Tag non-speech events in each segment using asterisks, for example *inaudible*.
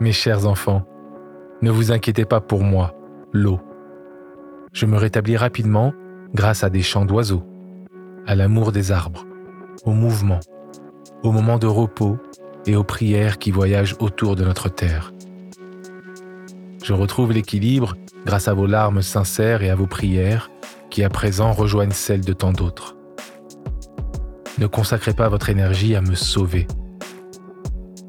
Mes chers enfants, ne vous inquiétez pas pour moi, l'eau. Je me rétablis rapidement grâce à des chants d'oiseaux, à l'amour des arbres, au mouvement, aux moments de repos et aux prières qui voyagent autour de notre terre. Je retrouve l'équilibre grâce à vos larmes sincères et à vos prières qui à présent rejoignent celles de tant d'autres. Ne consacrez pas votre énergie à me sauver.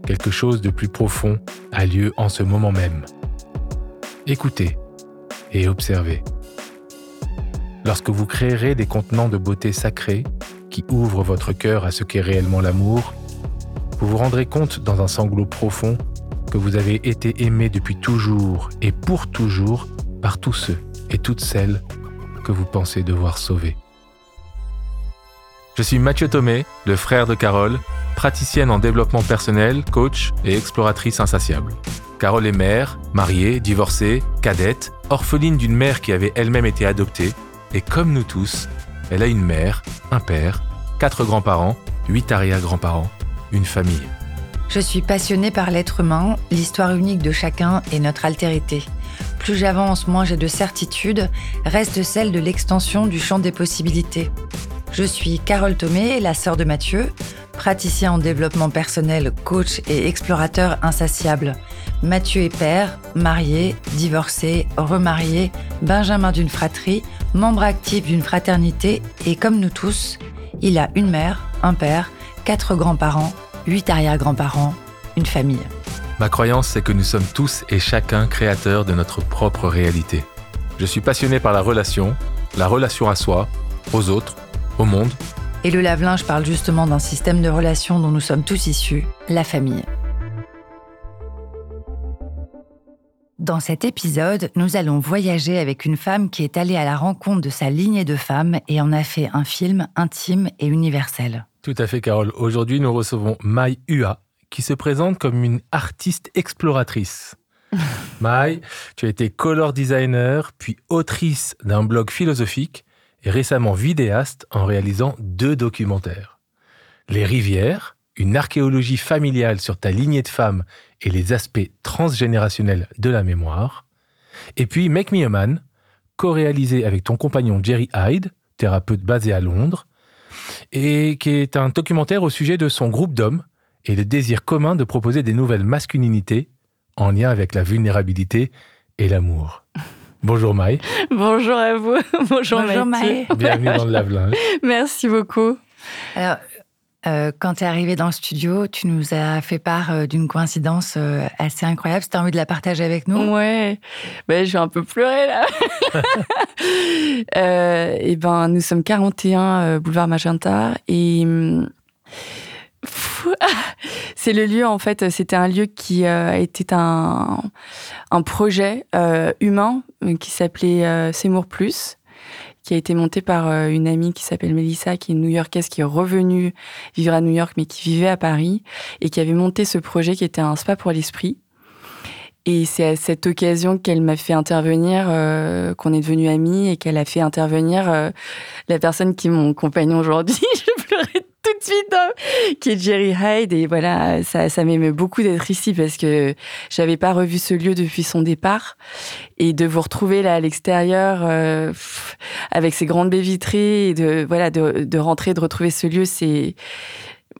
Quelque chose de plus profond a lieu en ce moment même. Écoutez et observez. Lorsque vous créerez des contenants de beauté sacrée qui ouvrent votre cœur à ce qu'est réellement l'amour, vous vous rendrez compte dans un sanglot profond que vous avez été aimé depuis toujours et pour toujours par tous ceux et toutes celles que vous pensez devoir sauver. Je suis Mathieu Thomé, le frère de Carole, praticienne en développement personnel, coach et exploratrice insatiable. Carole est mère, mariée, divorcée, cadette, orpheline d'une mère qui avait elle-même été adoptée, et comme nous tous, elle a une mère, un père, quatre grands-parents, huit arrière-grands-parents, une famille. Je suis passionnée par l'être humain, l'histoire unique de chacun et notre altérité. Plus j'avance, moins j'ai de certitude, reste celle de l'extension du champ des possibilités. Je suis Carole Thomé, la sœur de Mathieu, praticien en développement personnel, coach et explorateur insatiable. Mathieu est père, marié, divorcé, remarié, benjamin d'une fratrie, membre actif d'une fraternité et comme nous tous, il a une mère, un père, quatre grands-parents, huit arrière-grands-parents, une famille. Ma croyance, c'est que nous sommes tous et chacun créateurs de notre propre réalité. Je suis passionné par la relation, la relation à soi, aux autres, au monde. Et le lave-linge parle justement d'un système de relations dont nous sommes tous issus, la famille. Dans cet épisode, nous allons voyager avec une femme qui est allée à la rencontre de sa lignée de femmes et en a fait un film intime et universel. Tout à fait, Carole. Aujourd'hui, nous recevons Mai Ua, qui se présente comme une artiste exploratrice. *laughs* Mai, tu as été color designer, puis autrice d'un blog philosophique récemment vidéaste en réalisant deux documentaires. Les rivières, une archéologie familiale sur ta lignée de femmes et les aspects transgénérationnels de la mémoire. Et puis Make Me a Man, co-réalisé avec ton compagnon Jerry Hyde, thérapeute basé à Londres, et qui est un documentaire au sujet de son groupe d'hommes et le désir commun de proposer des nouvelles masculinités en lien avec la vulnérabilité et l'amour. Bonjour Maï. Bonjour à vous. *laughs* Bonjour, Bonjour Maë. *laughs* Bienvenue dans le lave-linge. Merci beaucoup. Alors, euh, quand tu es arrivé dans le studio, tu nous as fait part euh, d'une coïncidence euh, assez incroyable. Si tu as envie de la partager avec nous. Ouais, ben, je vais un peu pleurer là. *laughs* euh, et ben, nous sommes 41 euh, boulevard Magenta et hum, c'est le lieu en fait. C'était un lieu qui euh, était un un projet euh, humain euh, qui s'appelait Seymour Plus qui a été monté par une amie qui s'appelle Melissa, qui est new-yorkaise, qui est revenue vivre à New York, mais qui vivait à Paris, et qui avait monté ce projet qui était un spa pour l'esprit. Et c'est à cette occasion qu'elle m'a fait intervenir, qu'on est devenus amis, et qu'elle a fait intervenir la personne qui est mon compagnon aujourd'hui. *laughs* De suite, hein, qui est Jerry Hyde. Et voilà, ça, ça m'émeut beaucoup d'être ici parce que j'avais pas revu ce lieu depuis son départ. Et de vous retrouver là à l'extérieur, euh, avec ces grandes baies vitrées, et de, voilà, de, de rentrer, de retrouver ce lieu, c'est,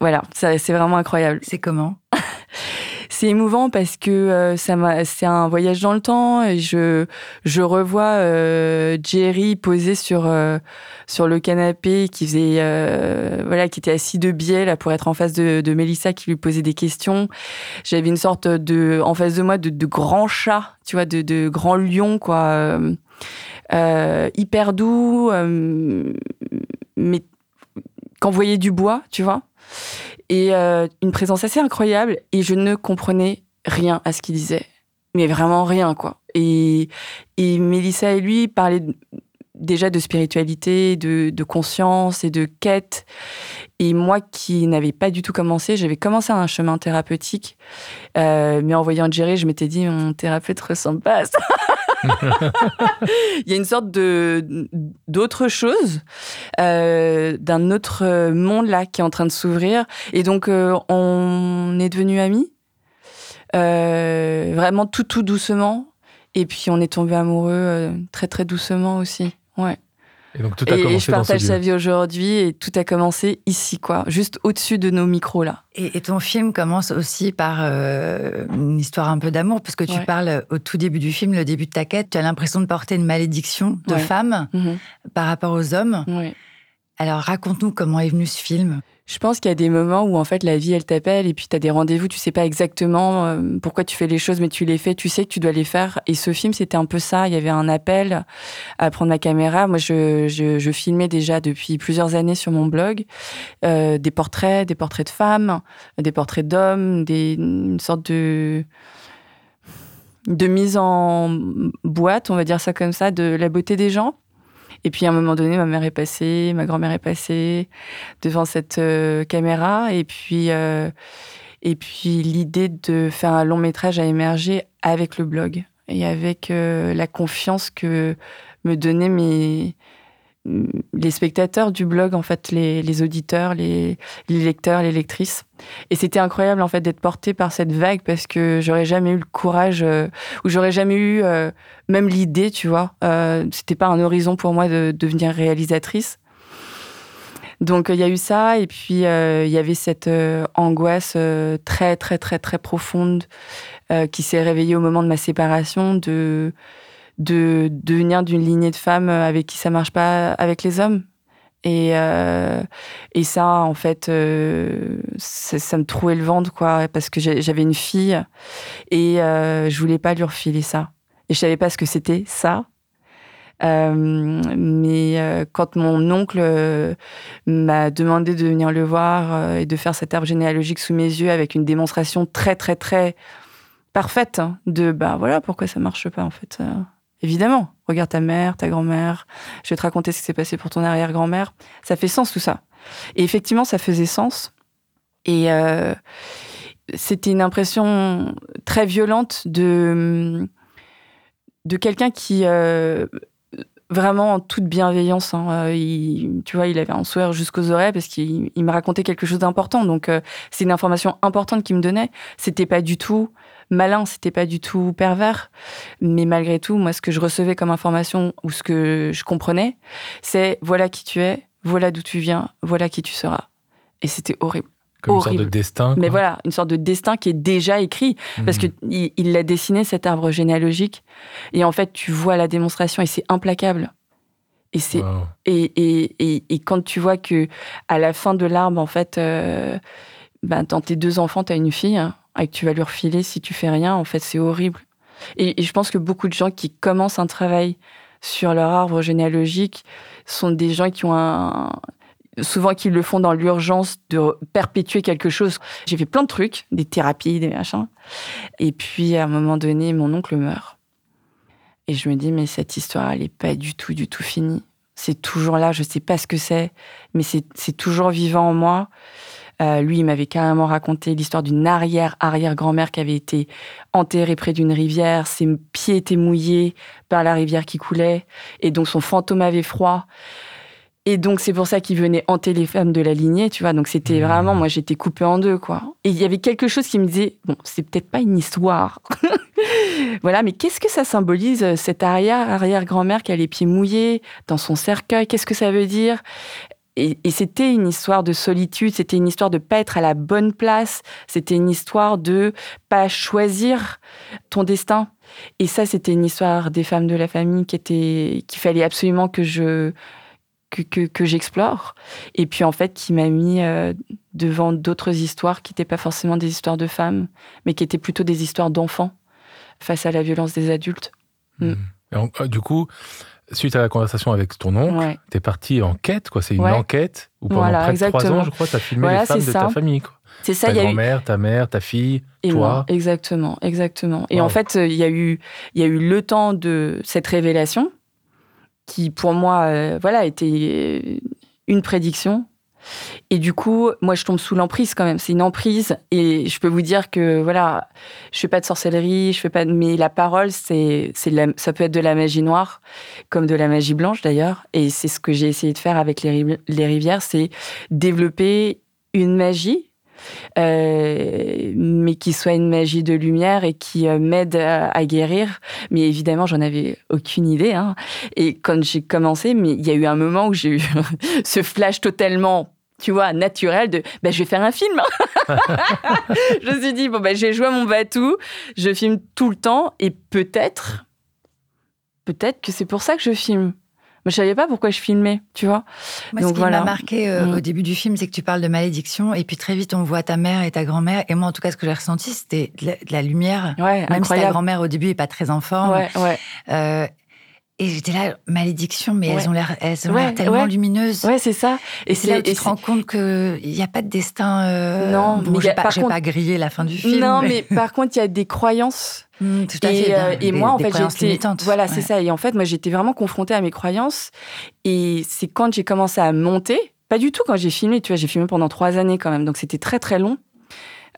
voilà, c'est vraiment incroyable. C'est comment? *laughs* C'est émouvant parce que euh, ça c'est un voyage dans le temps et je, je revois euh, Jerry posé sur euh, sur le canapé qui faisait voilà qui était assis de biais là pour être en face de, de Mélissa qui lui posait des questions. J'avais une sorte de en face de moi de, de grand chat, tu vois, de, de grand lion quoi, hyper doux, mais qu'envoyer du bois, tu vois. Et une présence assez incroyable. Et je ne comprenais rien à ce qu'il disait. Mais vraiment rien, quoi. Et, et Mélissa et lui parlaient déjà de spiritualité, de, de, conscience et de quête. Et moi qui n'avais pas du tout commencé, j'avais commencé un chemin thérapeutique, euh, mais en voyant Jerry, je m'étais dit, mon thérapeute ressemble pas à ça. *laughs* *laughs* Il y a une sorte de d'autre chose, euh, d'un autre monde là qui est en train de s'ouvrir. Et donc, euh, on est devenus amis, vraiment tout, tout doucement. Et puis, on est tombé amoureux très, très doucement aussi. Ouais. Et donc tout a commencé je partage sa vie aujourd'hui et tout a commencé ici, quoi, juste au-dessus de nos micros là. Et, ton film commence aussi par euh, une histoire un peu d'amour, parce que tu parles au tout début du film, le début de ta quête, tu as l'impression de porter une malédiction de femme mhm. par rapport aux hommes. Alors raconte-nous comment est venu ce film. Je pense qu'il y a des moments où en fait la vie elle t'appelle et puis tu as des rendez-vous, tu sais pas exactement euh, pourquoi tu fais les choses mais tu les fais, tu sais que tu dois les faire et ce film c'était un peu ça, il y avait un appel à prendre ma caméra. Moi je, je, filmais déjà depuis plusieurs années sur mon blog euh, des portraits, des portraits de femmes, des portraits d'hommes, des une sorte de de mise en boîte, on va dire ça comme ça, de la beauté des gens. Et puis à un moment donné, ma mère est passée, ma grand-mère est passée devant cette euh, caméra. Et puis, euh, et puis l'idée de faire un long métrage a émergé avec le blog et avec euh, la confiance que me donnaient mes, les spectateurs du blog, en fait, les, auditeurs, les, lecteurs, les lectrices. Et c'était incroyable, en fait, d'être porté par cette vague parce que j'aurais jamais eu le courage euh, ou j'aurais jamais eu euh, même l'idée, tu vois. Euh, c'était pas un horizon pour moi de, devenir réalisatrice. Donc il y a eu ça et puis il y avait cette angoisse très très très très profonde qui s'est réveillée au moment de ma séparation de de, devenir d'une lignée de femmes avec qui ça marche pas avec les hommes. Et, euh, et ça, en fait, euh, ça, me trouait le ventre, quoi, parce que j'avais une fille et euh, je voulais pas lui refiler ça. Et je savais pas ce que c'était, ça. mais quand mon oncle m'a demandé de venir le voir et de faire cet arbre généalogique sous mes yeux avec une démonstration très, très, très parfaite hein, de, bah voilà, pourquoi ça marche pas, en fait. Évidemment, regarde ta mère, ta grand-mère, je vais te raconter ce qui s'est passé pour ton arrière-grand-mère. Ça fait sens tout ça. Et effectivement, ça faisait sens. Et euh, c'était une impression très violente de, de quelqu'un qui, euh, vraiment en toute bienveillance, hein, euh, tu vois, il avait un sourire jusqu'aux oreilles parce qu'il me racontait quelque chose d'important. Donc, c'est une information importante qu'il me donnait. C'était pas du tout malin, c'était pas du tout pervers. Mais malgré tout, moi, ce que je recevais comme information ou ce que je comprenais, c'est voilà qui tu es, voilà d'où tu viens, voilà qui tu seras. Et c'était horrible. Comme une sorte de destin. Mais voilà, une sorte de destin qui est déjà écrit. Parce mhm. qu'il il l'a dessiné, cet arbre généalogique. Et en fait, tu vois la démonstration et c'est implacable. Et, c'est, et, et, et, quand tu vois que à la fin de l'arbre, en fait, euh, ben, dans tes deux enfants, tu as une fille, hein, et que tu vas lui refiler si tu fais rien, en fait, c'est horrible. Et, je pense que beaucoup de gens qui commencent un travail sur leur arbre généalogique sont des gens qui ont un, souvent qui le font dans l'urgence de perpétuer quelque chose. J'ai fait plein de trucs, des thérapies, des machins. Et puis, à un moment donné, mon oncle meurt. Et je me dis, mais cette histoire, elle n'est pas du tout, du tout finie. C'est toujours là, je ne sais pas ce que c'est, mais c'est toujours vivant en moi. Euh, lui, il m'avait carrément raconté l'histoire d'une arrière-arrière-grand-mère qui avait été enterrée près d'une rivière. Ses pieds étaient mouillés par la rivière qui coulait. Et donc, son fantôme avait froid. Et donc, c'est pour ça qu'il venait hanter les femmes de la lignée, tu vois. Donc, c'était mmh. vraiment, moi, j'étais coupée en deux, quoi. Et il y avait quelque chose qui me disait, bon, c'est peut-être pas une histoire. *laughs* voilà, mais qu'est-ce que ça symbolise, euh, cette arrière-arrière-grand-mère qui a les pieds mouillés dans son cercueil? Qu'est-ce que ça veut dire? Et, c'était une histoire de solitude, c'était une histoire de pas être à la bonne place, c'était une histoire de pas choisir ton destin. Et ça, c'était une histoire des femmes de la famille qui était, qu'il fallait absolument que je que, que, j'explore. Et puis en fait, qui m'a mis euh, devant d'autres histoires qui n'étaient pas forcément des histoires de femmes, mais qui étaient plutôt des histoires d'enfants face à la violence des adultes. Mm. Euh, du coup, suite à la conversation avec ton oncle, tu es parti en quête, quoi. C'est une enquête où pendant près de trois ans, je crois, tu as filmé les femmes de ta famille, quoi. C'est ça, ta grand-mère, ta mère, ta fille, et toi. exactement, exactement. Et en fait, il y a eu, il y a eu le temps de cette révélation qui, pour moi, euh, voilà, était une prédiction. Et du coup, moi, je tombe sous l'emprise quand même. C'est une emprise. Et je peux vous dire que, voilà, je fais pas de sorcellerie, je fais pas. Mais la parole, c'est, c'est ça peut être de la magie noire, comme de la magie blanche d'ailleurs. Et c'est ce que j'ai essayé de faire avec les, les rivières, c'est développer une magie euh, mais qui soit une magie de lumière et qui euh, m'aide à, guérir. Mais évidemment, j'en avais aucune idée. Hein. Et quand j'ai commencé, mais il y a eu un moment où j'ai eu *laughs* ce flash totalement tu vois, naturel de bah, je vais faire un film. *laughs* je me suis dit, bon, bah, j'ai joué à mon bateau, je filme tout le temps et peut-être, peut-être que c'est pour ça que je filme. Mais je savais pas pourquoi je filmais, tu vois. Moi, ce qui m'a marqué euh, mm. au début du film, c'est que tu parles de malédiction, et puis très vite, on voit ta mère et ta grand-mère. Et moi, en tout cas, ce que j'ai ressenti, c'était de, la lumière. Ouais, Même si ta grand-mère, au début, est pas très en forme. Ouais, ouais. Euh, et j'étais là, malédiction, mais elles ont l'air, elles ont tellement lumineuses. Ouais, c'est ça. Et, c'est là où tu te rends compte qu'il n'y a pas de destin. Euh... Non, bon, je ne vais pas, pas griller la fin du film. Non, mais, par contre, il y a des croyances. *laughs* Mmh, tout à fait. Euh, et, moi, en fait, j'étais. Voilà, c'est ça. Et en fait, moi, j'étais vraiment confrontée à mes croyances. Et c'est quand j'ai commencé à monter, pas du tout quand j'ai filmé, tu vois, j'ai filmé pendant trois années quand même, donc c'était très très long.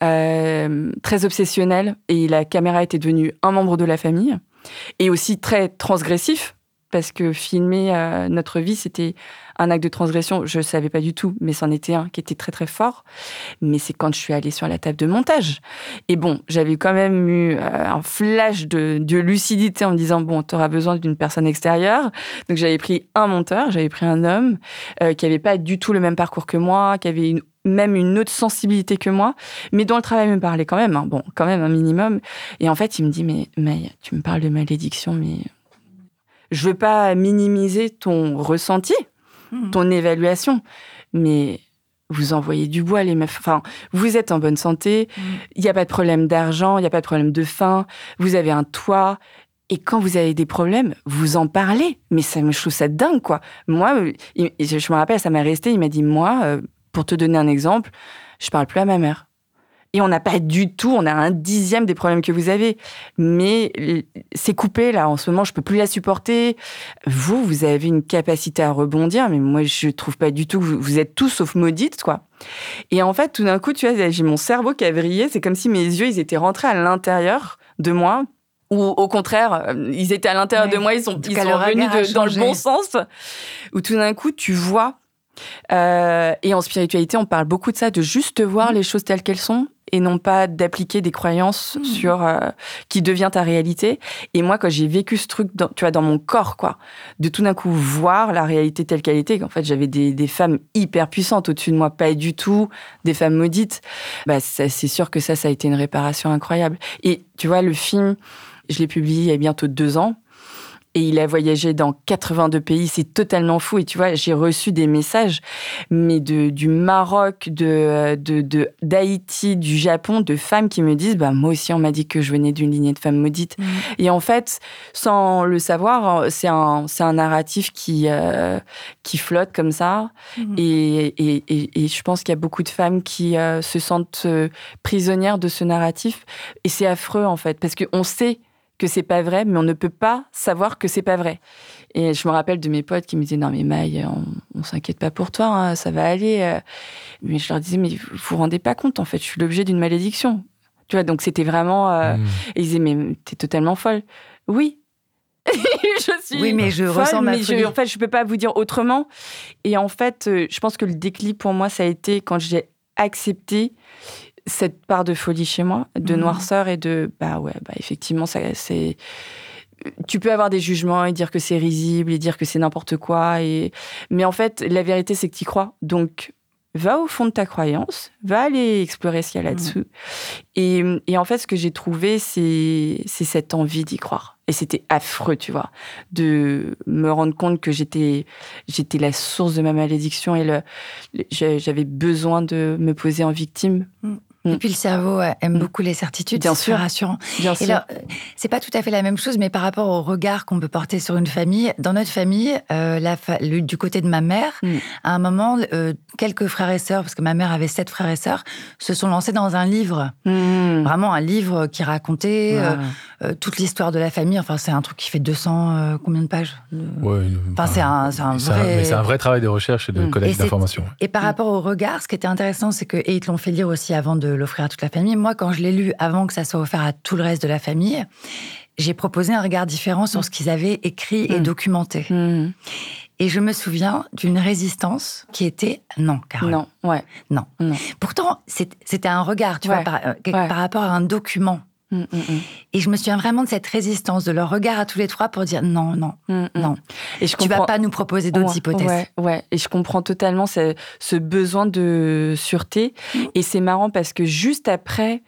Euh, très obsessionnel et la caméra était devenue un membre de la famille et aussi très transgressif parce que filmer euh, notre vie, c'était un acte de transgression. Je ne savais pas du tout, mais c'en était un qui était très très fort. Mais c'est quand je suis allée sur la table de montage. Et bon, j'avais quand même eu euh, un flash de, lucidité en me disant, bon, tu auras besoin d'une personne extérieure. Donc j'avais pris un monteur, j'avais pris un homme euh, qui n'avait pas du tout le même parcours que moi, qui avait même une autre sensibilité que moi, mais dont le travail me parlait quand même, hein. bon, quand même un minimum. Et en fait, il me dit, mais, mais tu me parles de malédiction, mais je veux pas minimiser ton ressenti, hmm. ton évaluation, mais vous envoyez du bois, les meufs. Enfin, vous êtes en bonne santé, hmm. il n'y a pas de problème d'argent, il n'y a pas de problème de faim, vous avez un toit. Et quand vous avez des problèmes, vous en parlez. Mais ça me trouve ça dingue, quoi. Moi, je me rappelle, ça m'est resté, il m'a dit, moi, euh, pour te donner un exemple, je parle plus à ma mère. Et on n'a pas du tout, on a un dixième des problèmes que vous avez. Mais c'est coupé là, en ce moment, je peux plus la supporter. Vous, vous avez une capacité à rebondir, mais moi, je trouve pas du tout que vous, êtes tous sauf maudites, quoi. Et en fait, tout d'un coup, tu vois, j'ai mon cerveau qui a vrillé. C'est comme si mes yeux, ils étaient rentrés à l'intérieur de moi. Ou au contraire, ils étaient à l'intérieur de moi, ils sont, ils sont revenus dans le bon sens. Ou tout d'un coup, tu vois euh, et en spiritualité, on parle beaucoup de ça, de juste voir mmh. les choses telles qu'elles sont et non pas d'appliquer des croyances mmh. sur euh, qui devient ta réalité. Et moi, quand j'ai vécu ce truc, dans, tu vois, dans mon corps, quoi, de tout d'un coup voir la réalité telle qu'elle était, qu'en fait j'avais des, des, femmes hyper puissantes au-dessus de moi, pas du tout des femmes maudites. Bah, c'est sûr que ça, ça a été une réparation incroyable. Et tu vois, le film, je l'ai publié il y a bientôt deux ans et il a voyagé dans 82 pays. C'est totalement fou. Et tu vois, j'ai reçu des messages, mais de, du Maroc, de, de, d'Haïti, du Japon, de femmes qui me disent, bah, moi aussi, on m'a dit que je venais d'une lignée de femmes maudites. Mmh. Et en fait, sans le savoir, c'est un, c'est un narratif qui, euh, qui flotte comme ça. Mmh. Et, et, et, je pense qu'il y a beaucoup de femmes qui euh, se sentent euh, prisonnières de ce narratif. Et c'est affreux, en fait, parce qu'on sait que c'est pas vrai, mais on ne peut pas savoir que c'est pas vrai. Et je me rappelle de mes potes qui me disaient non mais Maï, on, on s'inquiète pas pour toi, hein, ça va aller. Euh. Mais je leur disais mais vous vous rendez pas compte en fait, je suis l'objet d'une malédiction. Tu vois, donc c'était vraiment. Euh, mmh. Et ils disaient mais t'es totalement folle. Oui. *laughs* je suis oui, mais je ressens ma mais en fait, je peux pas vous dire autrement. Et en fait, euh, je pense que le déclic pour moi, ça a été quand j'ai accepté cette part de folie chez moi, de mhm. noirceur et de bah ouais, bah effectivement, ça c'est tu peux avoir des jugements et dire que c'est risible et dire que c'est n'importe quoi et mais en fait, la vérité c'est que tu y crois. Donc va au fond de ta croyance, va aller explorer ce qu'il y a là-dessous. Et, et, en fait, ce que j'ai trouvé, c'est cette envie d'y croire. Et c'était affreux, tu vois, de me rendre compte que j'étais j'étais la source de ma malédiction et le, j'avais besoin de me poser en victime. Mm Et puis le cerveau euh, aime beaucoup les certitudes, Bien c'est sûr. rassurant. Bien Et sûr. là, euh, c'est pas tout à fait la même chose, mais par rapport au regard qu'on peut porter sur une famille, dans notre famille, euh, la fa- le- du côté de ma mère, Mm. à un moment, euh, quelques frères et sœurs, parce que ma mère avait sept frères et sœurs, se sont lancés dans un livre, vraiment un livre qui racontait euh. Euh, toute l'histoire de la famille. Enfin, c'est un truc qui fait 200, euh, combien de pages Ouais, Enfin, c'est un, c'est un c'est un- vrai. mais c'est un vrai travail de recherche et de Mm. Collecte d'informations. Et par Mm. rapport au regard, ce qui était intéressant, c'est que, et ils te l'ont fait lire aussi avant de l'offrir à toute la famille. Moi, quand je l'ai lu avant que ça soit offert à tout le reste de la famille, j'ai proposé un regard différent sur ce qu'ils avaient écrit et Mm. documenté. Mmh. Et je me souviens d'une résistance qui était non, Carole. Non, ouais. Non. Non. Pourtant, c'est- c'était un regard, tu Ouais. vois, par, euh, Ouais. par rapport à un document. Mmh, mmh, mmh. Et je me souviens vraiment de cette résistance, de leur regard à tous les trois pour dire non, non, Mmh, mmh. non. Et je Tu vas comprends- pas nous proposer d'autres Ouais, hypothèses. Ouais, ouais. Et je comprends totalement ce, ce besoin de sûreté. Mm. Et c'est marrant parce que juste après,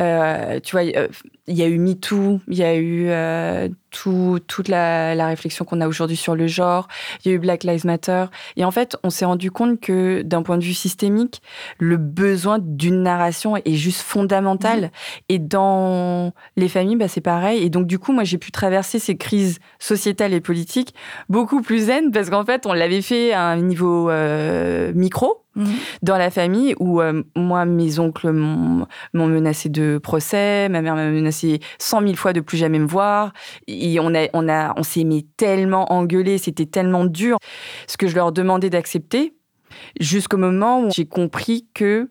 euh, tu vois, euh, il y a eu MeToo, il y a eu euh, tout, toute la, la réflexion qu'on a aujourd'hui sur le genre, il y a eu Black Lives Matter. Et en fait, on s'est rendu compte que d'un point de vue systémique, le besoin d'une narration est juste fondamental. Et dans les familles, bah, c'est pareil. Et donc, du coup, moi, j'ai pu traverser ces crises sociétales et politiques beaucoup plus zen parce qu'en fait, on l'avait fait à un niveau euh, micro Dans la famille où euh, moi, mes oncles m'ont m'ont menacé de procès, ma mère m'a menacé cent mille fois de plus jamais me voir. Et on a, on a, on s'est mis tellement engueulé, c'était tellement dur. Ce que je leur demandais d'accepter, jusqu'au moment où j'ai compris que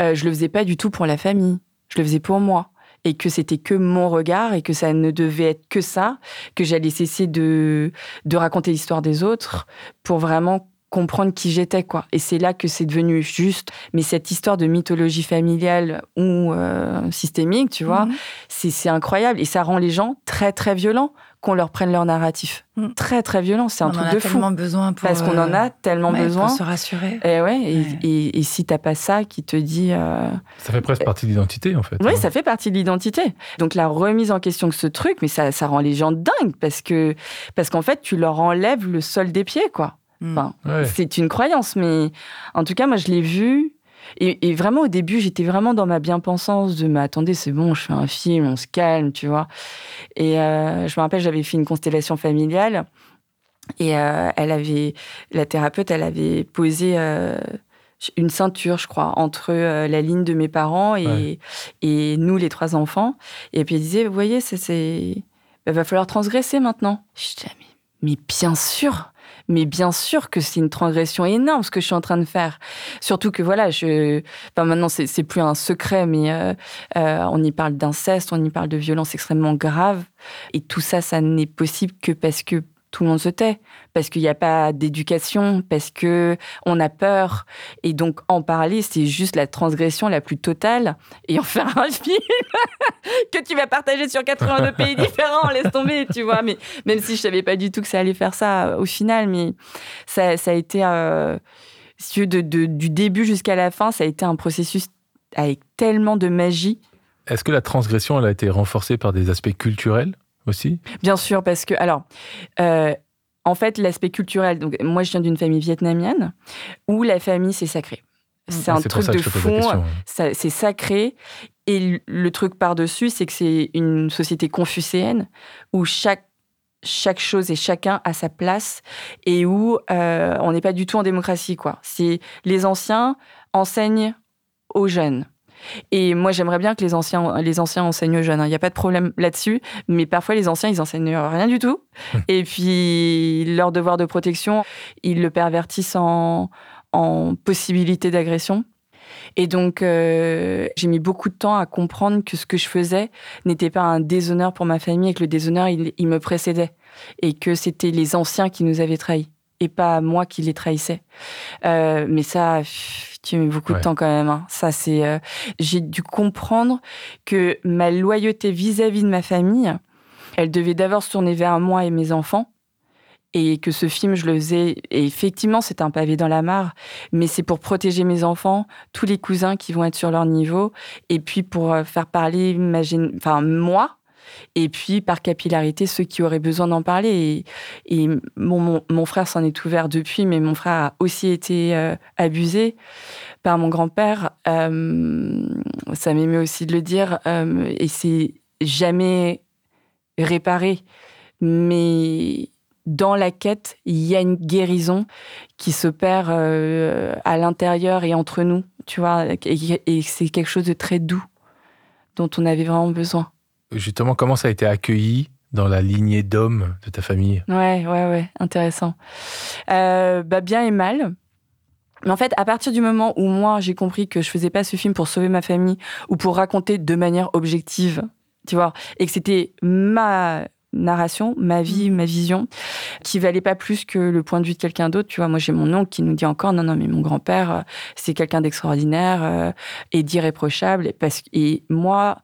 euh, je le faisais pas du tout pour la famille, je le faisais pour moi. Et que c'était que mon regard et que ça ne devait être que ça, que j'allais cesser de, de raconter l'histoire des autres pour vraiment comprendre qui j'étais quoi et c'est là que c'est devenu juste mais cette histoire de mythologie familiale ou euh, systémique tu vois Mhm. c'est c'est incroyable et ça rend les gens très très violents qu'on leur prenne leur narratif Mhm. très très violent c'est un On en truc a de fou tellement besoin pour. parce qu'on en a euh, tellement ouais, besoin Pour se rassurer. et ouais et, Ouais. et, et si t'as pas ça qui te dit euh, Ça fait presque partie de l'identité, en fait. oui, hein. ça fait partie de l'identité. Donc la remise en question de ce truc, mais ça, ça rend les gens dingues parce que parce qu'en fait, tu leur enlèves le sol des pieds, quoi. Mm. Enfin, Ouais. c'est une croyance, mais en tout cas, moi, je l'ai vu. Et, et vraiment, au début, j'étais vraiment dans ma bien-pensance de mais attendez, c'est bon, je fais un film, on se calme, tu vois. Et euh, je me rappelle, j'avais fait une constellation familiale et euh, elle avait, la thérapeute, elle avait posé euh, une ceinture, je crois, entre euh, la ligne de mes parents et, Ouais. et nous, les trois enfants. Et puis elle disait, vous voyez, ça, c'est, il va falloir transgresser maintenant. Je disais, mais, mais bien sûr. Mais bien sûr que c'est une transgression énorme ce que je suis en train de faire. Surtout que voilà, je, enfin maintenant c'est plus un secret, mais euh, euh, on y parle d'inceste, on y parle de violences extrêmement graves, et tout ça, ça n'est possible que parce que tout le monde se tait, parce qu'il n'y a pas d'éducation, parce que on a peur, et donc en parler, c'est juste la transgression la plus totale, et en faire un *laughs* film que tu vas partager sur 82 pays *laughs* différents, laisse tomber, tu vois. Mais même si je savais pas du tout que ça allait faire ça euh, au final, mais ça, ça a été, euh, de, de- du début jusqu'à la fin, ça a été un processus avec tellement de magie. Est-ce que la transgression, elle a été renforcée par des aspects culturels? Aussi Bien sûr, parce que, alors, euh, en fait, l'aspect culturel, donc moi je viens d'une famille vietnamienne où la famille c'est sacré. C'est Ah, un pour truc de fond, c'est sacré. Et le- le truc par-dessus, c'est que c'est une société confucéenne où chaque, chaque chose et chacun a sa place et où euh, on n'est pas du tout en démocratie. quoi. C'est les anciens enseignent aux jeunes. Et moi, j'aimerais bien que les anciens, les anciens enseignent aux jeunes. hein. Il n'y a pas de problème là-dessus. Mais parfois, les anciens, ils enseignent rien du tout. *laughs* Et puis, leur devoir de protection, ils le pervertissent en, en possibilité d'agression. Et donc, euh, j'ai mis beaucoup de temps à comprendre que ce que je faisais n'était pas un déshonneur pour ma famille et que le déshonneur, il, il me précédait. Et que c'était les anciens qui nous avaient trahis et pas moi qui les trahissais. Euh, mais ça, tu mets beaucoup Ouais. de temps quand même. hein. Ça, c'est. euh, j'ai dû comprendre que ma loyauté vis-à-vis de ma famille, elle devait d'abord se tourner vers moi et mes enfants. Et que ce film, je le faisais. Et effectivement, c'est un pavé dans la mare, mais c'est pour protéger mes enfants, tous les cousins qui vont être sur leur niveau, et puis pour euh, faire parler ma enfin, moi, et puis par capillarité, ceux qui auraient besoin d'en parler. Et, mon, frère s'en est ouvert depuis, mais mon frère a aussi été euh, abusé. par mon grand-père, euh, ça m'émeut aussi de le dire, euh, et c'est jamais réparé. Mais dans la quête, il y a une guérison qui s'opère euh, à l'intérieur et entre nous, tu vois, et, c'est quelque chose de très doux dont on avait vraiment besoin. Justement, comment ça a été accueilli dans la lignée d'hommes de ta famille? Ouais, ouais, ouais, intéressant. Euh, bah, bien et mal. Mais en fait, à partir du moment où moi j'ai compris que je faisais pas ce film pour sauver ma famille ou pour raconter de manière objective, tu vois, et que c'était ma narration, ma vie, mm. ma vision, qui valait pas plus que le point de vue de quelqu'un d'autre. Tu vois, moi j'ai mon oncle qui nous dit encore non non mais mon grand-père euh, c'est quelqu'un d'extraordinaire euh, et d'irréprochable et parce et moi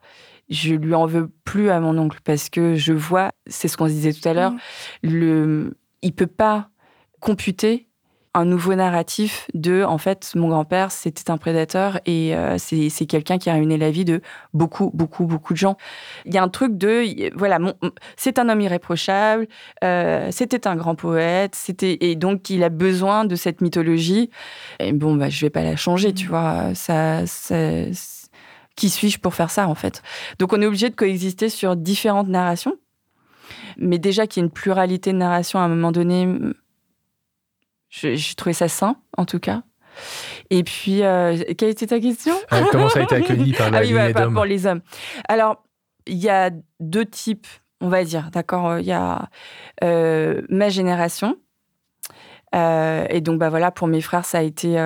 je lui en veux plus à mon oncle parce que je vois, c'est ce qu'on se disait tout à l'heure, mm. le il peut pas computer un nouveau narratif de, en fait, mon grand-père, c'était un prédateur et euh, c'est quelqu'un qui a ruiné la vie de beaucoup, beaucoup, beaucoup de gens. Il y a un truc de, voilà, c'est un homme irréprochable, euh, c'était un grand poète, c'était et donc il a besoin de cette mythologie. Et bon, bah, je vais pas la changer, tu vois. Ça, ça qui suis-je pour faire ça, en fait? Donc, on est obligé de coexister sur différentes narrations. Mais déjà qu'il y ait une pluralité de narrations à un moment donné, j'ai trouvé ça sain, en tout cas. Et puis, euh, quelle était ta question? Euh, Comment ça a été accueilli par *laughs* la ah pour les hommes. Alors, il y a deux types, on va dire, d'accord? Il y a euh, ma génération. et donc, bah voilà, pour mes frères, ça a été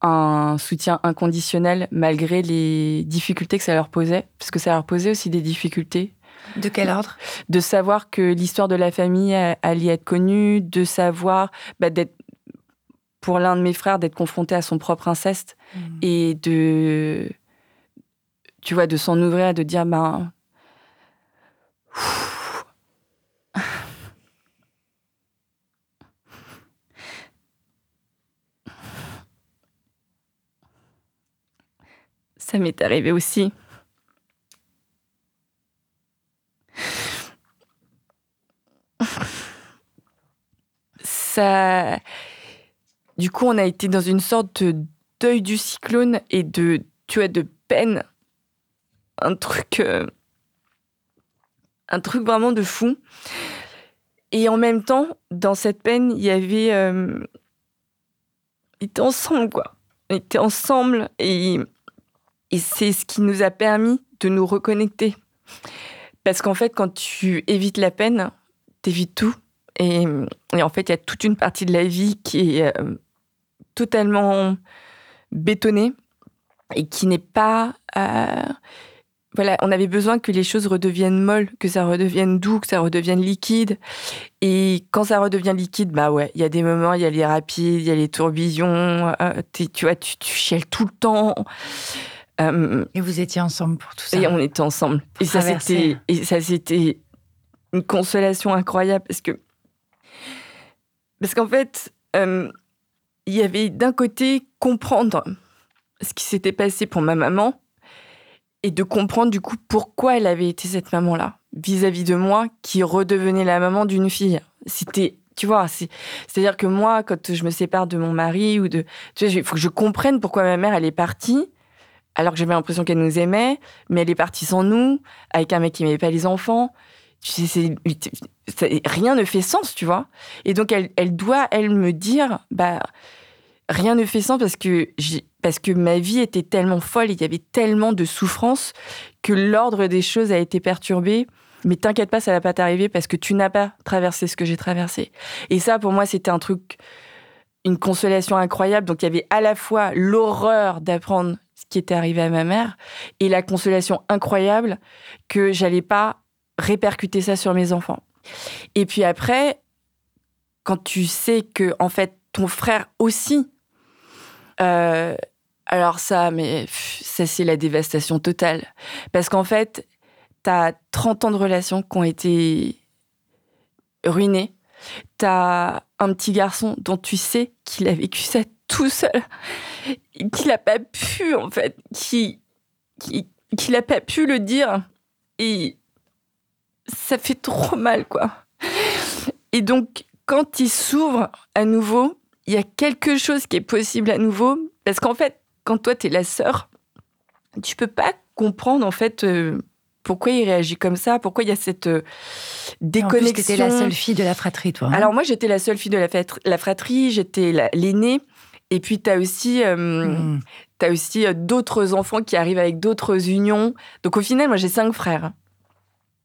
un soutien inconditionnel malgré les difficultés que ça leur posait, parce que ça leur posait aussi des difficultés de quel ordre? De savoir que l'histoire de la famille allait être connue, de savoir bah, d'être pour l'un de mes frères d'être confronté à son propre inceste mmh. et de tu vois de s'en ouvrir de dire ben ça m'est arrivé aussi du coup, on a été dans une sorte de deuil du cyclone et de, tu vois, de peine. Un truc, euh, un truc vraiment de fou. Et en même temps, dans cette peine, il y avait, euh, on était ensemble, quoi. On était ensemble et, et c'est ce qui nous a permis de nous reconnecter. Parce qu'en fait, quand tu évites la peine, t'évites tout. Et, en fait, il y a toute une partie de la vie qui est euh, totalement bétonnée et qui n'est pas. Euh, voilà, on avait besoin que les choses redeviennent molles, que ça redevienne doux, que ça redevienne liquide. Et quand ça redevient liquide, bah ouais, il y a des moments, il y a les rapides, il y a les tourbillons, euh, tu vois, tu, tu chiales tout le temps. Et vous étiez ensemble pour tout ça Et on était ensemble. Et ça, c'était, et ça, c'était une consolation incroyable parce que parce qu'en fait, euh, il y avait d'un côté comprendre ce qui s'était passé pour ma maman et de comprendre du coup pourquoi elle avait été cette maman-là vis-à-vis de moi qui redevenait la maman d'une fille. C'était, tu vois, c'est-à-dire que moi, quand je me sépare de mon mari ou de, tu vois, il faut que je comprenne pourquoi ma mère elle est partie alors que j'avais l'impression qu'elle nous aimait, mais elle est partie sans nous, avec un mec qui n'aimait pas les enfants rien ne fait sens, tu vois. Et donc, elle, doit, elle, me dire, bah, rien ne fait sens parce que, parce que ma vie était tellement folle, il y avait tellement de souffrance que l'ordre des choses a été perturbé. Mais t'inquiète pas, ça va pas t'arriver parce que tu n'as pas traversé ce que j'ai traversé. Et ça, pour moi, c'était un truc, une consolation incroyable. Donc, il y avait à la fois l'horreur d'apprendre qui était arrivé à ma mère et la consolation incroyable que j'allais pas répercuter ça sur mes enfants. Et puis après, quand tu sais que en fait ton frère aussi, euh, alors ça, mais ça c'est la dévastation totale, parce qu'en fait, tu as 30 ans de relations qui ont été ruinées. as un petit garçon dont tu sais qu'il a vécu ça tout seul, qu'il n'a pas pu en fait, qu'il qui, n'a pas pu le dire. Et ça fait trop mal, quoi. Et donc, quand il s'ouvre à nouveau, il y a quelque chose qui est possible à nouveau. Parce qu'en fait, quand toi, tu es la sœur, tu peux pas comprendre, en fait, euh, pourquoi il réagit comme ça, pourquoi il y a cette déconnexion. Tu étais la seule fille de la fratrie, toi. Hein. Alors, moi, j'étais la seule fille de la, fratrie, j'étais l'aînée. Et puis, tu as aussi, euh, hmm. as aussi euh, d'autres enfants qui arrivent avec d'autres unions. Donc, au final, moi, j'ai cinq frères.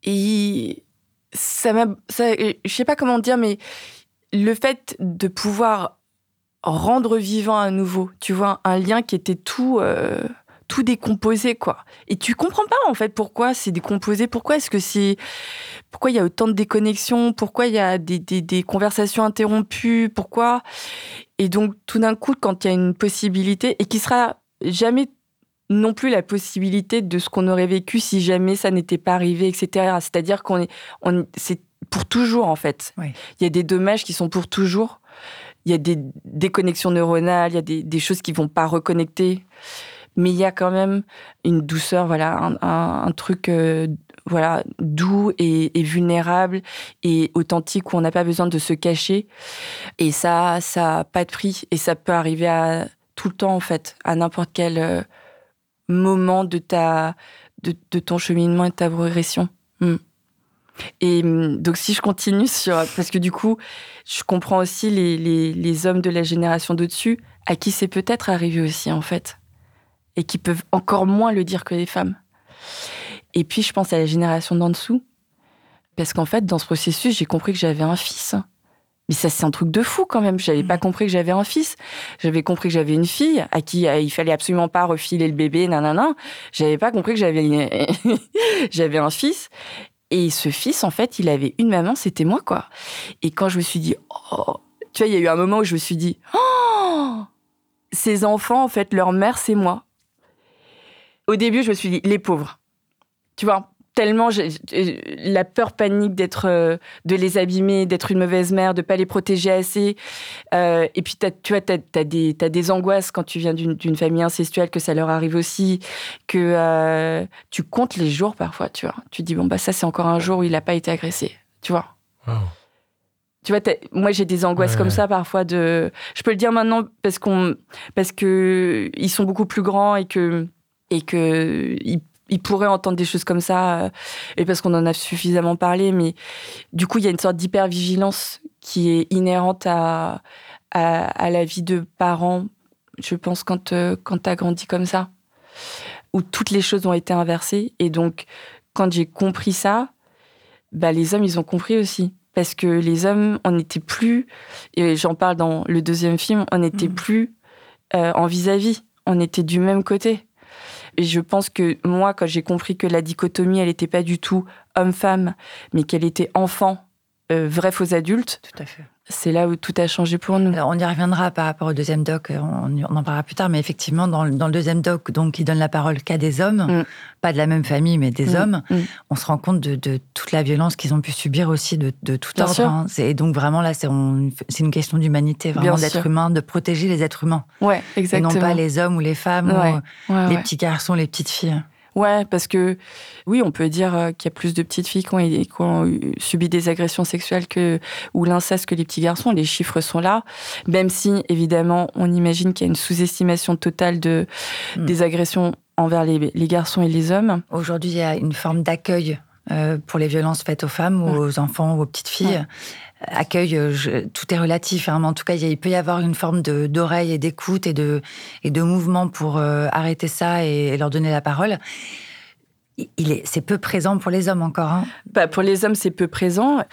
Et ça m'a. Je sais pas comment dire, mais le fait de pouvoir rendre vivant à nouveau, tu vois, un lien qui était tout. Euh, tout décomposé quoi. Et tu comprends pas en fait pourquoi c'est décomposé? Pourquoi est-ce que c'est pourquoi il y a autant de déconnexions? Pourquoi il y a des, des, des conversations interrompues? Pourquoi? Et donc tout d'un coup quand il y a une possibilité et qui sera jamais non plus la possibilité de ce qu'on aurait vécu si jamais ça n'était pas arrivé, etc. C'est-à-dire qu'on est, on, c'est pour toujours en fait. Il y a des dommages qui sont pour toujours. Il y a des déconnexions neuronales, il y a des, des, choses qui vont pas reconnecter, mais il y a quand même une douceur, voilà, un, truc, euh, voilà, doux et, vulnérable et authentique où on n'a pas besoin de se cacher. Et ça, ça n'a pas de prix et ça peut arriver à tout le temps en fait, à n'importe quel euh, moment de, ta, de, ton cheminement et de ta progression. Hmm. Et hmm, donc, si je continue sur. Parce que du coup, je comprends aussi les, les, hommes de la génération d'au-dessus, à qui c'est peut-être arrivé aussi, en fait. Et qui peuvent encore moins le dire que les femmes. Et puis, je pense à la génération d'en dessous. Parce qu'en fait, dans ce processus, j'ai compris que j'avais un fils. Mais ça, c'est un truc de fou quand même. J'avais pas mm. compris que j'avais un fils. J'avais compris que j'avais une fille à qui euh, il fallait absolument pas refiler le bébé, nanana. J'avais pas compris que j'avais *laughs* j'avais un fils. Et ce fils, en fait, il avait une maman, c'était moi, quoi. Et quand je me suis dit, oh, tu vois, il y a eu un moment où je me suis dit, oh, ces enfants, en fait, leur mère, c'est moi. Au début, je me suis dit, les pauvres. Tu vois, tellement la peur panique d'être euh, de les abîmer d'être une mauvaise mère de pas les protéger assez euh, et puis tu vois t'as as des as des angoisses quand tu viens d'une famille incestuelle que ça leur arrive aussi que euh, tu comptes les jours parfois tu vois tu dis bon bah ça c'est encore un jour où il n'a pas été agressé tu vois Tu vois, moi j'ai des angoisses comme ça parfois de. Je peux le dire maintenant parce qu'on, parce que ils sont beaucoup plus grands et que et que il pourrait entendre des choses comme ça, euh, et parce qu'on en a suffisamment parlé, mais du coup, il y a une sorte d'hypervigilance qui est inhérente à, à, la vie de parents, je pense, quand, euh, quand tu as grandi comme ça, où toutes les choses ont été inversées. Et donc, quand j'ai compris ça, bah, les hommes, ils ont compris aussi. Parce que les hommes, on n'était plus, et j'en parle dans le deuxième film, on n'était mmh. plus euh, en vis-à-vis, on était du même côté. Et je pense que moi, quand j'ai compris que la dichotomie, elle n'était pas du tout homme-femme, mais qu'elle était enfant, euh, vrai faux adulte. Tout à fait c'est là où tout a changé pour nous. on y reviendra par rapport au deuxième doc, euh, on, en parlera plus tard, mais effectivement, dans, le deuxième doc, donc, qui donne la parole qu'à des hommes, mm. pas de la même famille, mais des mm. hommes, mm. on se rend compte de, toute la violence qu'ils ont pu subir aussi de, tout ordre. Hein. Et donc, vraiment, là, c'est une question d'humanité, vraiment d'être humain, de protéger les êtres humains. Ouais, exactement. Et non pas les hommes ou les femmes, ou les petits garçons, les petites filles. Ouais, parce que oui, on peut dire euh, qu'il y a plus de petites filles qui ont, subi des agressions sexuelles que, ou l'inceste que les petits garçons. Les chiffres sont là. Même si, évidemment, on imagine qu'il y a une sous-estimation totale de, hmm. des agressions envers les, garçons et les hommes. Aujourd'hui, il y a une forme d'accueil euh, pour les violences faites aux femmes ou aux enfants ou aux petites filles accueil, euh, tout est relatif. Hein, mais en tout cas, il peut y avoir une forme d'oreille et d'écoute et de, mouvement pour euh, arrêter ça et, leur donner la parole il est, c'est peu présent pour les hommes encore. Hein. Bah pour les hommes, c'est peu présent.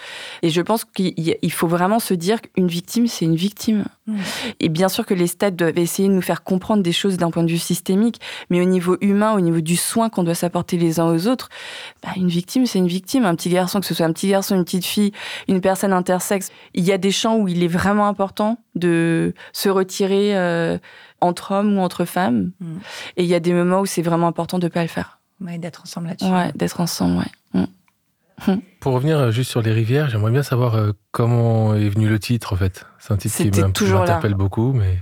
Et je pense qu'il faut vraiment se dire qu'une victime, c'est une victime. Mmh. Et bien sûr que les stades doivent essayer de nous faire comprendre des choses d'un point de vue systémique, mais au niveau humain, au niveau du soin qu'on doit s'apporter les uns aux autres, bah une victime, c'est une victime. Un petit garçon, que ce soit un petit garçon, une petite fille, une personne intersexe, il y a des champs où il est vraiment important de se retirer euh, entre hommes ou entre femmes. Mmh. Et il y a des moments où c'est vraiment important de ne pas le faire. Ouais, d'être ensemble là-dessus. Ouais, d'être ensemble, ouais. Mm. Pour revenir euh, juste sur les rivières, j'aimerais bien savoir euh, comment est venu le titre en fait. C'est un titre qui m'interpelle beaucoup, mais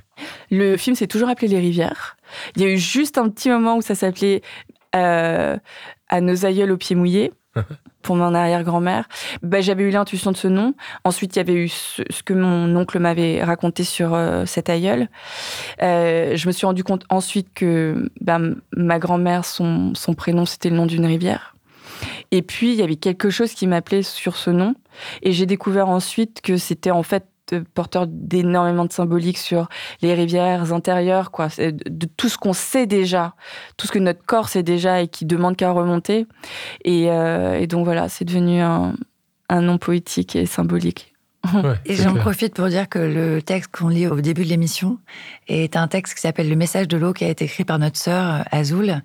le film s'est toujours appelé Les Rivières. Il y a eu juste un petit moment où ça s'appelait euh, À nos aïeuls aux pieds mouillés. *laughs* pour mon arrière-grand-mère. Bah, j'avais eu l'intuition de ce nom. Ensuite, il y avait eu ce, que mon oncle m'avait raconté sur euh, cet aïeul. Euh, je me suis rendu compte ensuite que bah, ma grand-mère, son prénom, c'était le nom d'une rivière. Et puis, il y avait quelque chose qui m'appelait sur ce nom. Et j'ai découvert ensuite que c'était en fait porteur d'énormément de symboliques sur les rivières intérieures, quoi, de tout ce qu'on sait déjà, tout ce que notre corps sait déjà et qui demande qu'à remonter. Et, euh, donc voilà, c'est devenu un, nom poétique et symbolique. et j'en profite pour dire que le texte qu'on lit au début de l'émission est un texte qui s'appelle Le message de l'eau qui a été écrit par notre sœur Azul,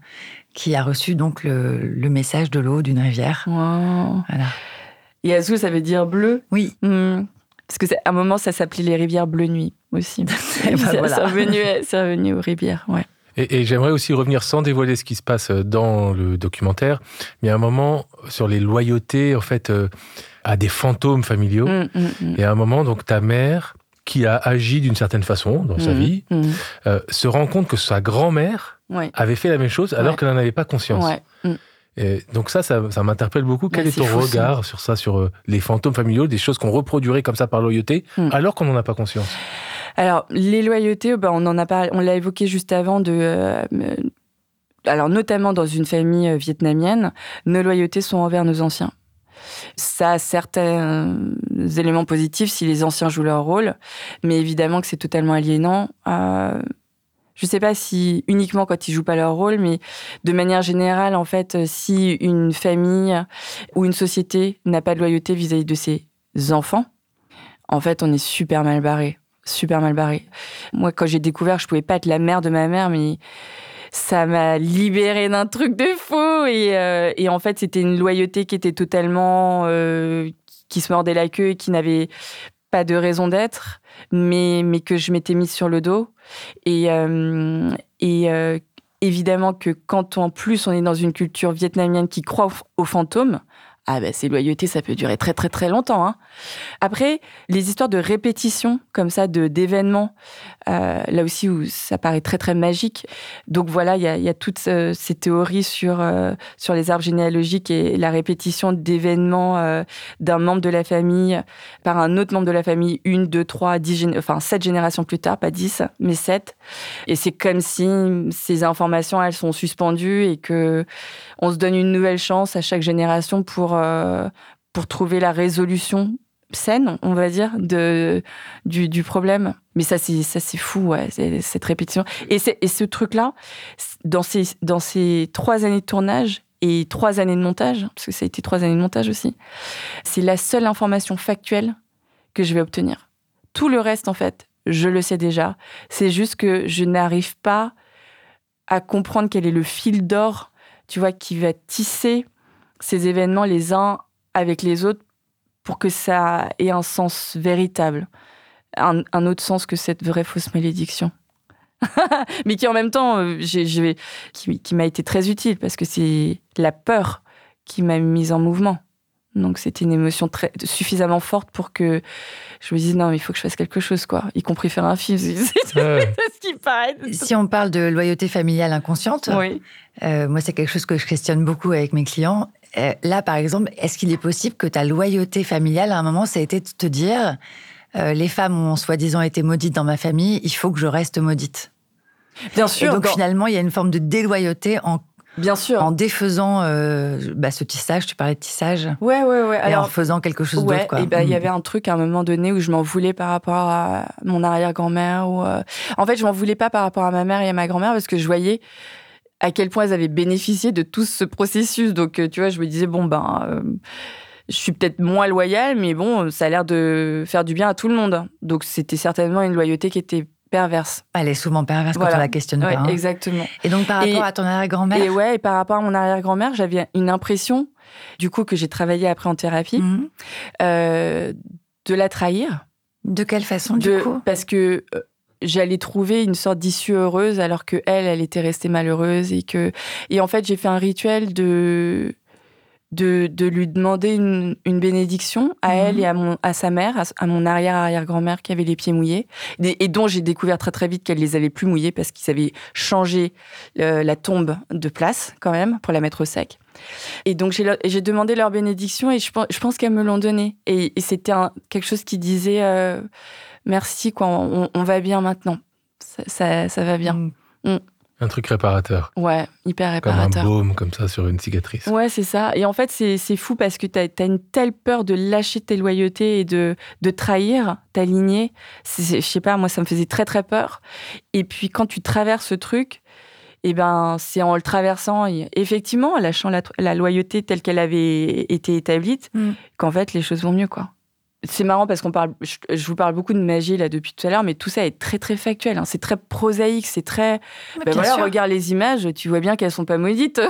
qui a reçu donc le, message de l'eau d'une rivière. Voilà. Et Azul, ça veut dire bleu? Oui. Hmm. Parce que à un moment, ça s'appelait les rivières bleu nuit aussi. *laughs* Ben c'est revenu, revenu, aux rivières, ouais. Et, j'aimerais aussi revenir sans dévoiler ce qui se passe dans le documentaire, mais à un moment sur les loyautés en fait euh, à des fantômes familiaux. Mmh, mmh, mmh. Et à un moment, donc ta mère qui a agi d'une certaine façon dans sa vie euh, se rend compte que sa grand-mère avait fait la même chose alors qu'elle n'en avait pas conscience. Et donc ça, ça, m'interpelle beaucoup. Quel est, ton regard sur ça, sur euh, les fantômes familiaux, des choses qu'on reproduirait comme ça par loyauté, hmm. alors qu'on n'en a pas conscience? Alors, les loyautés, bah, on en a pas, on l'a évoqué juste avant de. Euh, alors, notamment dans une famille euh, vietnamienne, nos loyautés sont envers nos anciens. Ça a certains éléments positifs si les anciens jouent leur rôle, mais évidemment que c'est totalement aliénant. Je sais pas si uniquement quand ils jouent pas leur rôle, mais de manière générale, en fait, si une famille ou une société n'a pas de loyauté vis-à-vis de ses enfants, en fait, on est super mal barré. Super mal barré. Moi, quand j'ai découvert, je pouvais pas être la mère de ma mère, mais ça m'a libéré d'un truc de fou. Et, euh, en fait, c'était une loyauté qui était totalement. Euh, qui se mordait la queue et qui n'avait pas de raison d'être, mais, mais que je m'étais mise sur le dos. Et, euh, et euh, évidemment que quand en plus on est dans une culture vietnamienne qui croit aux fantômes, ah ben ces loyautés, ça peut durer très très très longtemps. Hein. Après, les histoires de répétition comme ça, de d'événements, euh, là aussi où ça paraît très très magique. Donc voilà, il y a, y a, toutes ces théories sur euh, sur les arbres généalogiques et la répétition d'événements euh, d'un membre de la famille par un autre membre de la famille, une, deux, trois, dix, enfin sept générations plus tard, pas dix, mais sept. Et c'est comme si ces informations elles sont suspendues et que on se donne une nouvelle chance à chaque génération pour euh, pour, trouver la résolution saine, on va dire, de, du, problème. Mais ça, c'est, fou, cette répétition. Et, et ce truc-là, dans ces, dans ces trois années de tournage et trois années de montage, parce que ça a été trois années de montage aussi, c'est la seule information factuelle que je vais obtenir. Tout le reste, en fait, je le sais déjà. C'est juste que je n'arrive pas à comprendre quel est le fil d'or, tu vois, qui va tisser ces événements les uns avec les autres pour que ça ait un sens véritable, un, autre sens que cette vraie fausse malédiction. *laughs* Mais qui en même temps, euh, qui, m'a été très utile parce que c'est la peur qui m'a mise en mouvement. Donc c'était une émotion très, suffisamment forte pour que je me dise non, il faut que je fasse quelque chose, quoi, y compris faire un film. *laughs* C'est ce qui paraît. Si on parle de loyauté familiale inconsciente, oui. Euh, moi c'est quelque chose que je questionne beaucoup avec mes clients. Euh, là, par exemple, est-ce qu'il est possible que ta loyauté familiale, à un moment, ça a été de te dire euh, les femmes ont soi-disant été maudites dans ma famille, il faut que je reste maudite? Bien sûr. Et donc finalement, il y a une forme de déloyauté en Bien sûr. En défaisant euh, bah, ce tissage, tu parlais de tissage. Ouais, ouais, ouais. Et en faisant quelque chose d'autre, quoi. Et bah, il y mm. avait un truc à un moment donné où je m'en voulais par rapport à mon arrière-grand-mère. Ou, En fait, je m'en voulais pas par rapport à ma mère et à ma grand-mère parce que je voyais à quel point elles avaient bénéficié de tout ce processus. Donc, euh, tu vois, je me disais, bon, ben, euh, je suis peut-être moins loyale, mais bon, ça a l'air de faire du bien à tout le monde. Donc, c'était certainement une loyauté qui était perverse. Elle est souvent perverse quand on la questionne pas. Hein. Exactement. Et donc, par rapport à ton arrière-grand-mère Et ouais, et par rapport à mon arrière-grand-mère, j'avais une impression, du coup, que j'ai travaillé après en thérapie, mhm. euh, de la trahir. De quelle façon, du coup? Parce que j'allais trouver une sorte d'issue heureuse alors que elle, elle était restée malheureuse et que et en fait j'ai fait un rituel de de, de lui demander une, une, bénédiction à mhm. elle et à, mon, à sa mère, à, mon arrière-arrière-grand-mère qui avait les pieds mouillés, et, dont j'ai découvert très très vite qu'elle les avait plus mouillés parce qu'ils avaient changé euh, la tombe de place quand même pour la mettre au sec. Et donc j'ai demandé leur bénédiction et je pense, je pense qu'elles me l'ont donné. Et, c'était quelque chose qui disait euh, merci, quoi, on, va bien maintenant. Ça, ça, va bien. Mm. Mm. Un truc réparateur. Ouais, hyper réparateur. Comme un baume, comme ça, sur une cicatrice. Ouais, c'est ça. Et en fait, c'est fou parce que tu as, une telle peur de lâcher tes loyautés et de, de trahir ta lignée. Je sais pas, moi, ça me faisait très, très peur. Et puis, quand tu traverses ce truc, et eh ben, c'est en le traversant, effectivement, en lâchant la, loyauté telle qu'elle avait été établie, mm. qu'en fait, les choses vont mieux, quoi. C'est marrant parce qu'on parle, je, vous parle beaucoup de magie là depuis tout à l'heure, mais tout ça est très très factuel. Hein. C'est très prosaïque, c'est très. Ben voilà, regarde les images, tu vois bien qu'elles sont pas maudites.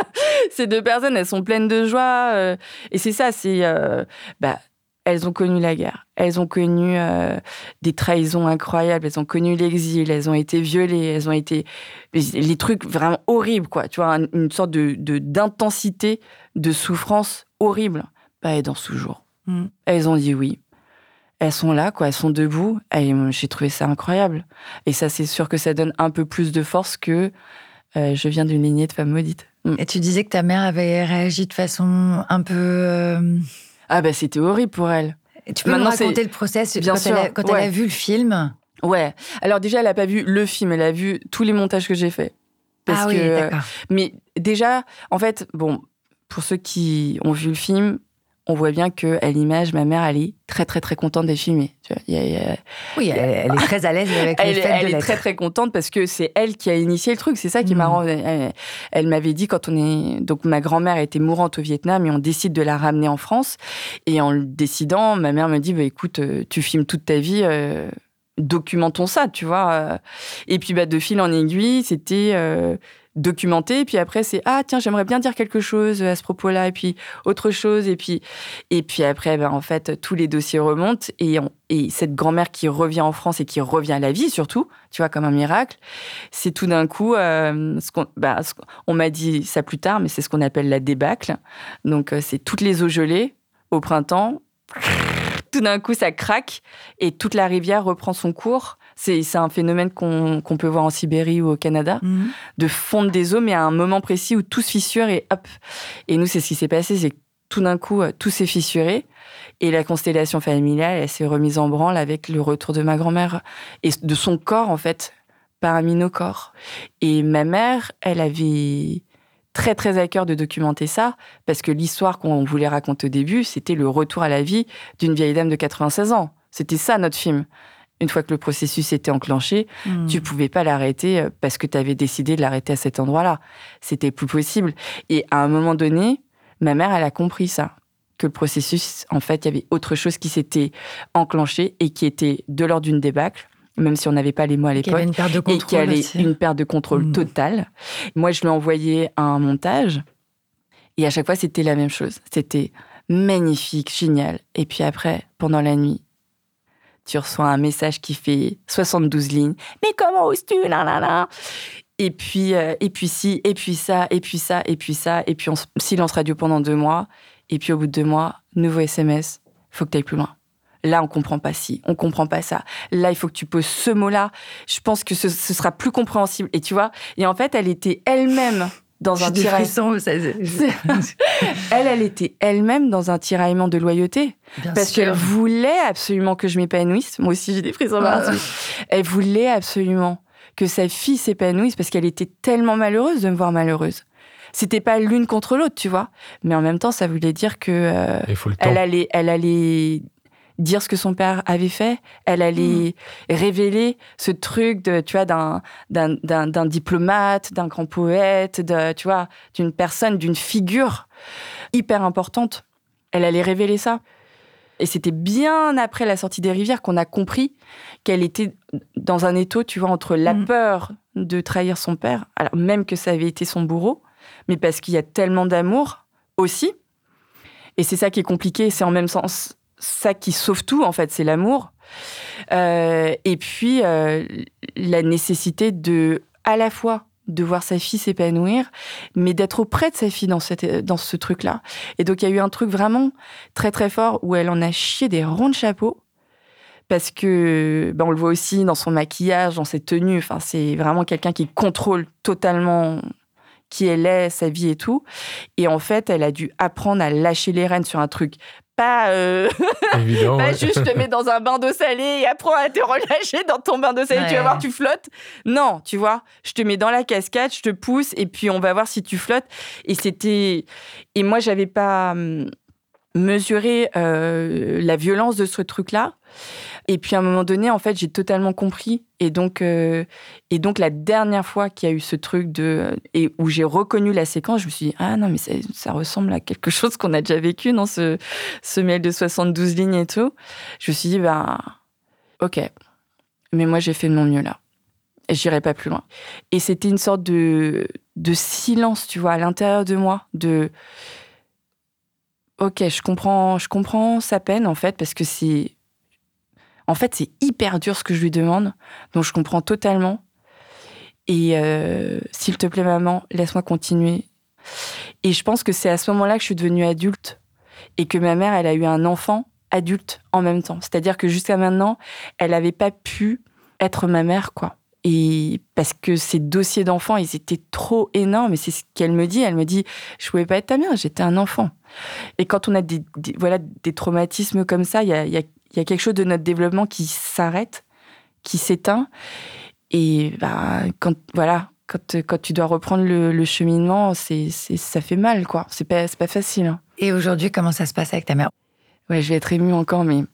*laughs* Ces deux personnes, elles sont pleines de joie. Euh, et c'est ça, c'est. Euh, bah, elles ont connu la guerre, elles ont connu euh, des trahisons incroyables, elles ont connu l'exil, elles ont été violées, elles ont été les, trucs vraiment horribles, quoi. Tu vois, une sorte de d'intensité de, souffrance horrible. Bah, elles dansent toujours. Mm. Elles ont dit oui. Elles sont là, quoi. Elles sont debout. Et j'ai trouvé ça incroyable. Et ça, c'est sûr que ça donne un peu plus de force que euh, je viens d'une lignée de femmes maudites. Mm. Et tu disais que ta mère avait réagi de façon un peu euh, ah bah c'était horrible pour elle. tu peux Maintenant, me raconter le process Bien quand, sûr. Elle, a, quand elle a vu le film? Ouais. Alors déjà, elle n'a pas vu le film, elle a vu tous les montages que j'ai faits. ah oui, d'accord. Mais déjà, en fait, bon, pour ceux qui ont vu le film, on voit bien que à l'image, ma mère, elle est très très très contente d'être filmée. oui, *laughs* elle, est très à l'aise avec elle, Elle est très très contente parce que c'est elle qui a initié le truc. C'est ça qui est mm. marrant. Elle, m'avait dit quand on est donc ma grand-mère était mourante au Vietnam et on décide de la ramener en France. Et en le décidant, ma mère me dit bah écoute, euh, tu filmes toute ta vie. Euh, documentons ça, tu vois. Et puis, bah, de fil en aiguille, c'était euh, documenté. Et puis après, c'est ah tiens, j'aimerais bien dire quelque chose à ce propos-là. Et puis autre chose. Et puis et puis après, ben, en fait, tous les dossiers remontent et, et cette grand-mère qui revient en France et qui revient à la vie surtout, tu vois, comme un miracle. C'est tout d'un coup, euh, ce qu'on, bah, on m'a dit ça plus tard, mais c'est ce qu'on appelle la débâcle. Donc euh, c'est toutes les eaux gelées au printemps. Tout d'un coup, ça craque et toute la rivière reprend son cours c'est un phénomène qu'on peut voir en Sibérie ou au Canada, mhm. de fondre des eaux, mais à un moment précis où tout se fissure et hop. Et nous, c'est ce qui s'est passé, c'est tout d'un coup, euh, tout s'est fissuré. Et la constellation familiale, elle s'est remise en branle avec le retour de ma grand-mère et de son corps, en fait, parmi nos corps. Et ma mère, elle avait très très à cœur de documenter ça, parce que l'histoire qu'on voulait raconter au début, c'était le retour à la vie d'une vieille dame de 96 ans. C'était ça notre film une fois que le processus était enclenché, hmm. tu pouvais pas l'arrêter euh, parce que tu avais décidé de l'arrêter à cet endroit-là. C'était plus possible. Et à un moment donné, ma mère, elle a compris ça. Que le processus, en fait, il y avait autre chose qui s'était enclenché et qui était de l'ordre d'une débâcle même si on n'avait pas les mots à l'époque, et qui allait une perte de contrôle hmm. totale. Moi, je lui ai envoyé un montage, et à chaque fois, c'était la même chose. C'était magnifique, génial. Et puis après, pendant la nuit, tu reçois un message qui fait 72 lignes. Mais comment oses-tu? Et puis, euh, et puis si, et puis ça, et puis ça, et puis ça, et puis on, silence radio pendant deux mois. Et puis au bout de deux mois, nouveau SMS, faut que tu ailles plus loin. Là, on comprend pas ci, on comprend pas ça. Là, il faut que tu poses ce mot-là. Je pense que ce, ce sera plus compréhensible. Et tu vois, et en fait, elle était elle-même dans un tiraillement. *laughs* elle, elle était elle-même dans un tiraillement de loyauté. parce qu'elle voulait absolument que je m'épanouisse. Moi aussi, j'ai des frissons ah. Elle voulait absolument que sa fille s'épanouisse parce qu'elle était tellement malheureuse de me voir malheureuse. C'était pas l'une contre l'autre, tu vois. Mais en même temps, ça voulait dire que euh, elle allait, elle allait dire ce que son père avait fait. Elle allait mmh. révéler ce truc de, tu vois, d'un, d'un, diplomate, d'un grand poète, de, tu vois, d'une personne, d'une figure hyper importante. Elle allait révéler ça. Et c'était bien après la sortie des rivières qu'on a compris qu'elle était dans un étau, tu vois, entre la mmh. peur de trahir son père, alors même que ça avait été son bourreau, mais parce qu'il y a tellement d'amour aussi. Et c'est ça qui est compliqué, c'est en même sens ça qui sauve tout, en fait, c'est l'amour. Euh, et puis, euh, la nécessité de, à la fois, de voir sa fille s'épanouir, mais d'être auprès de sa fille dans, cette, dans ce truc-là. Et donc, il y a eu un truc vraiment très, très fort où elle en a chié des ronds de chapeau. Parce que, ben, on le voit aussi dans son maquillage, dans ses tenues. Enfin, c'est vraiment quelqu'un qui contrôle totalement qui elle est, sa vie et tout. Et en fait, elle a dû apprendre à lâcher les rênes sur un truc pas, euh, *laughs* Évident, pas ouais. juste je te mets dans un bain d'eau salée et apprends à te *laughs* relâcher dans ton bain d'eau salée, tu vas voir, tu flottes. Non, tu vois, je te mets dans la cascade, je te pousse et puis on va voir si tu flottes. Et c'était. Et moi, j'avais pas hum, mesuré euh, la violence de ce truc-là. Et puis à un moment donné, en fait, j'ai totalement compris. Et donc, euh, et donc la dernière fois qu'il y a eu ce truc de et où j'ai reconnu la séquence, je me suis dit ah non mais ça, ressemble à quelque *laughs* chose qu'on a déjà vécu dans ce ce mail de 72 lignes et tout. Je me suis dit ben ok, mais moi j'ai fait de mon mieux là. J'irai pas plus loin. Et c'était une sorte de de silence, tu vois, à l'intérieur de moi, de ok, je comprends, je comprends sa peine en fait parce que c'est en fait, c'est hyper dur ce que je lui demande, donc je comprends totalement. Et euh, s'il te plaît, maman, laisse-moi continuer. Et je pense que c'est à ce moment-là que je suis devenue adulte et que ma mère, elle a eu un enfant adulte en même temps. C'est-à-dire que jusqu'à maintenant, elle n'avait pas pu être ma mère, quoi. Et parce que ces dossiers d'enfants, ils étaient trop énormes. Et c'est ce qu'elle me dit. Elle me dit, je pouvais pas être ta mère, j'étais un enfant. Et quand on a des, voilà, des traumatismes comme ça, il a, y a- il y a quelque chose de notre développement qui s'arrête, qui s'éteint. Et bah, quand, voilà, quand, quand tu dois reprendre le, le cheminement, c'est, ça fait mal, quoi. C'est pas, c'est pas facile. hein. Et aujourd'hui, comment ça se passe avec ta mère? Ouais, je vais être émue encore, mais.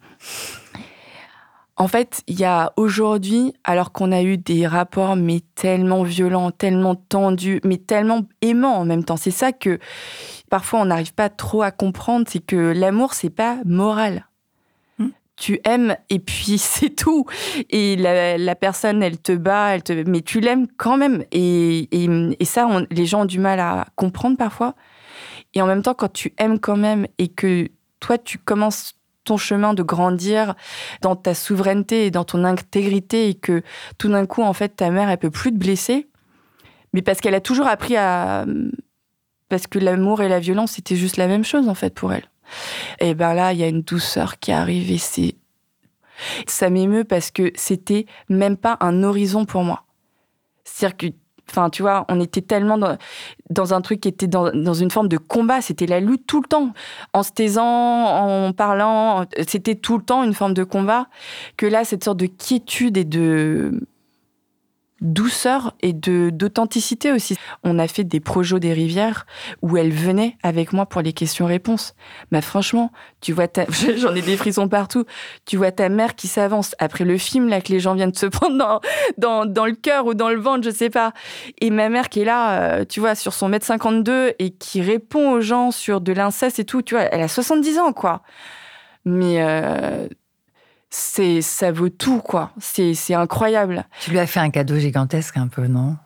En fait, il y a aujourd'hui, alors qu'on a eu des rapports, mais tellement violents, tellement tendus, mais tellement aimants en même temps. C'est ça que parfois on n'arrive pas trop à comprendre, c'est que l'amour, c'est pas moral. Tu aimes et puis *laughs* c'est tout. Et la, la personne, elle te bat, elle te... mais tu l'aimes quand même. Et, et, et ça, on- les gens ont du mal à comprendre parfois. Et en même temps, quand tu aimes quand même et que toi, tu commences ton chemin de grandir dans ta souveraineté et dans ton intégrité et que tout d'un coup, en fait, ta mère, elle peut plus te blesser, mais parce qu'elle a toujours appris à... Parce que l'amour et la violence, c'était juste la même chose, en fait, pour elle. Et ben là, il y a une douceur qui arrive et. Ça m'émeut parce que c'était même pas un horizon pour moi. C'est-à-dire que Enfin, tu vois, on était tellement dans, dans un truc qui était dans, dans une forme de combat. C'était la lutte tout le temps. En se taisant, en parlant, c'était tout le temps une forme de combat. Que là, cette sorte de quiétude et de douceur et de d'authenticité aussi. On a fait des projets des rivières où elle venait avec moi pour les questions-réponses. Mais franchement, tu vois, ta... *laughs* j'en ai des frissons partout. Tu vois ta mère qui s'avance après le film là que les gens viennent se prendre dans, dans, dans le cœur ou dans le ventre, je sais pas. Et ma mère qui est là, euh, tu vois, sur son mètre 52 et qui répond aux gens sur de l'inceste et tout, tu vois, elle a 70 ans, quoi. Mais euh, c'est, ça vaut tout, quoi. C'est, c'est incroyable. Tu lui as fait un cadeau gigantesque un peu, non?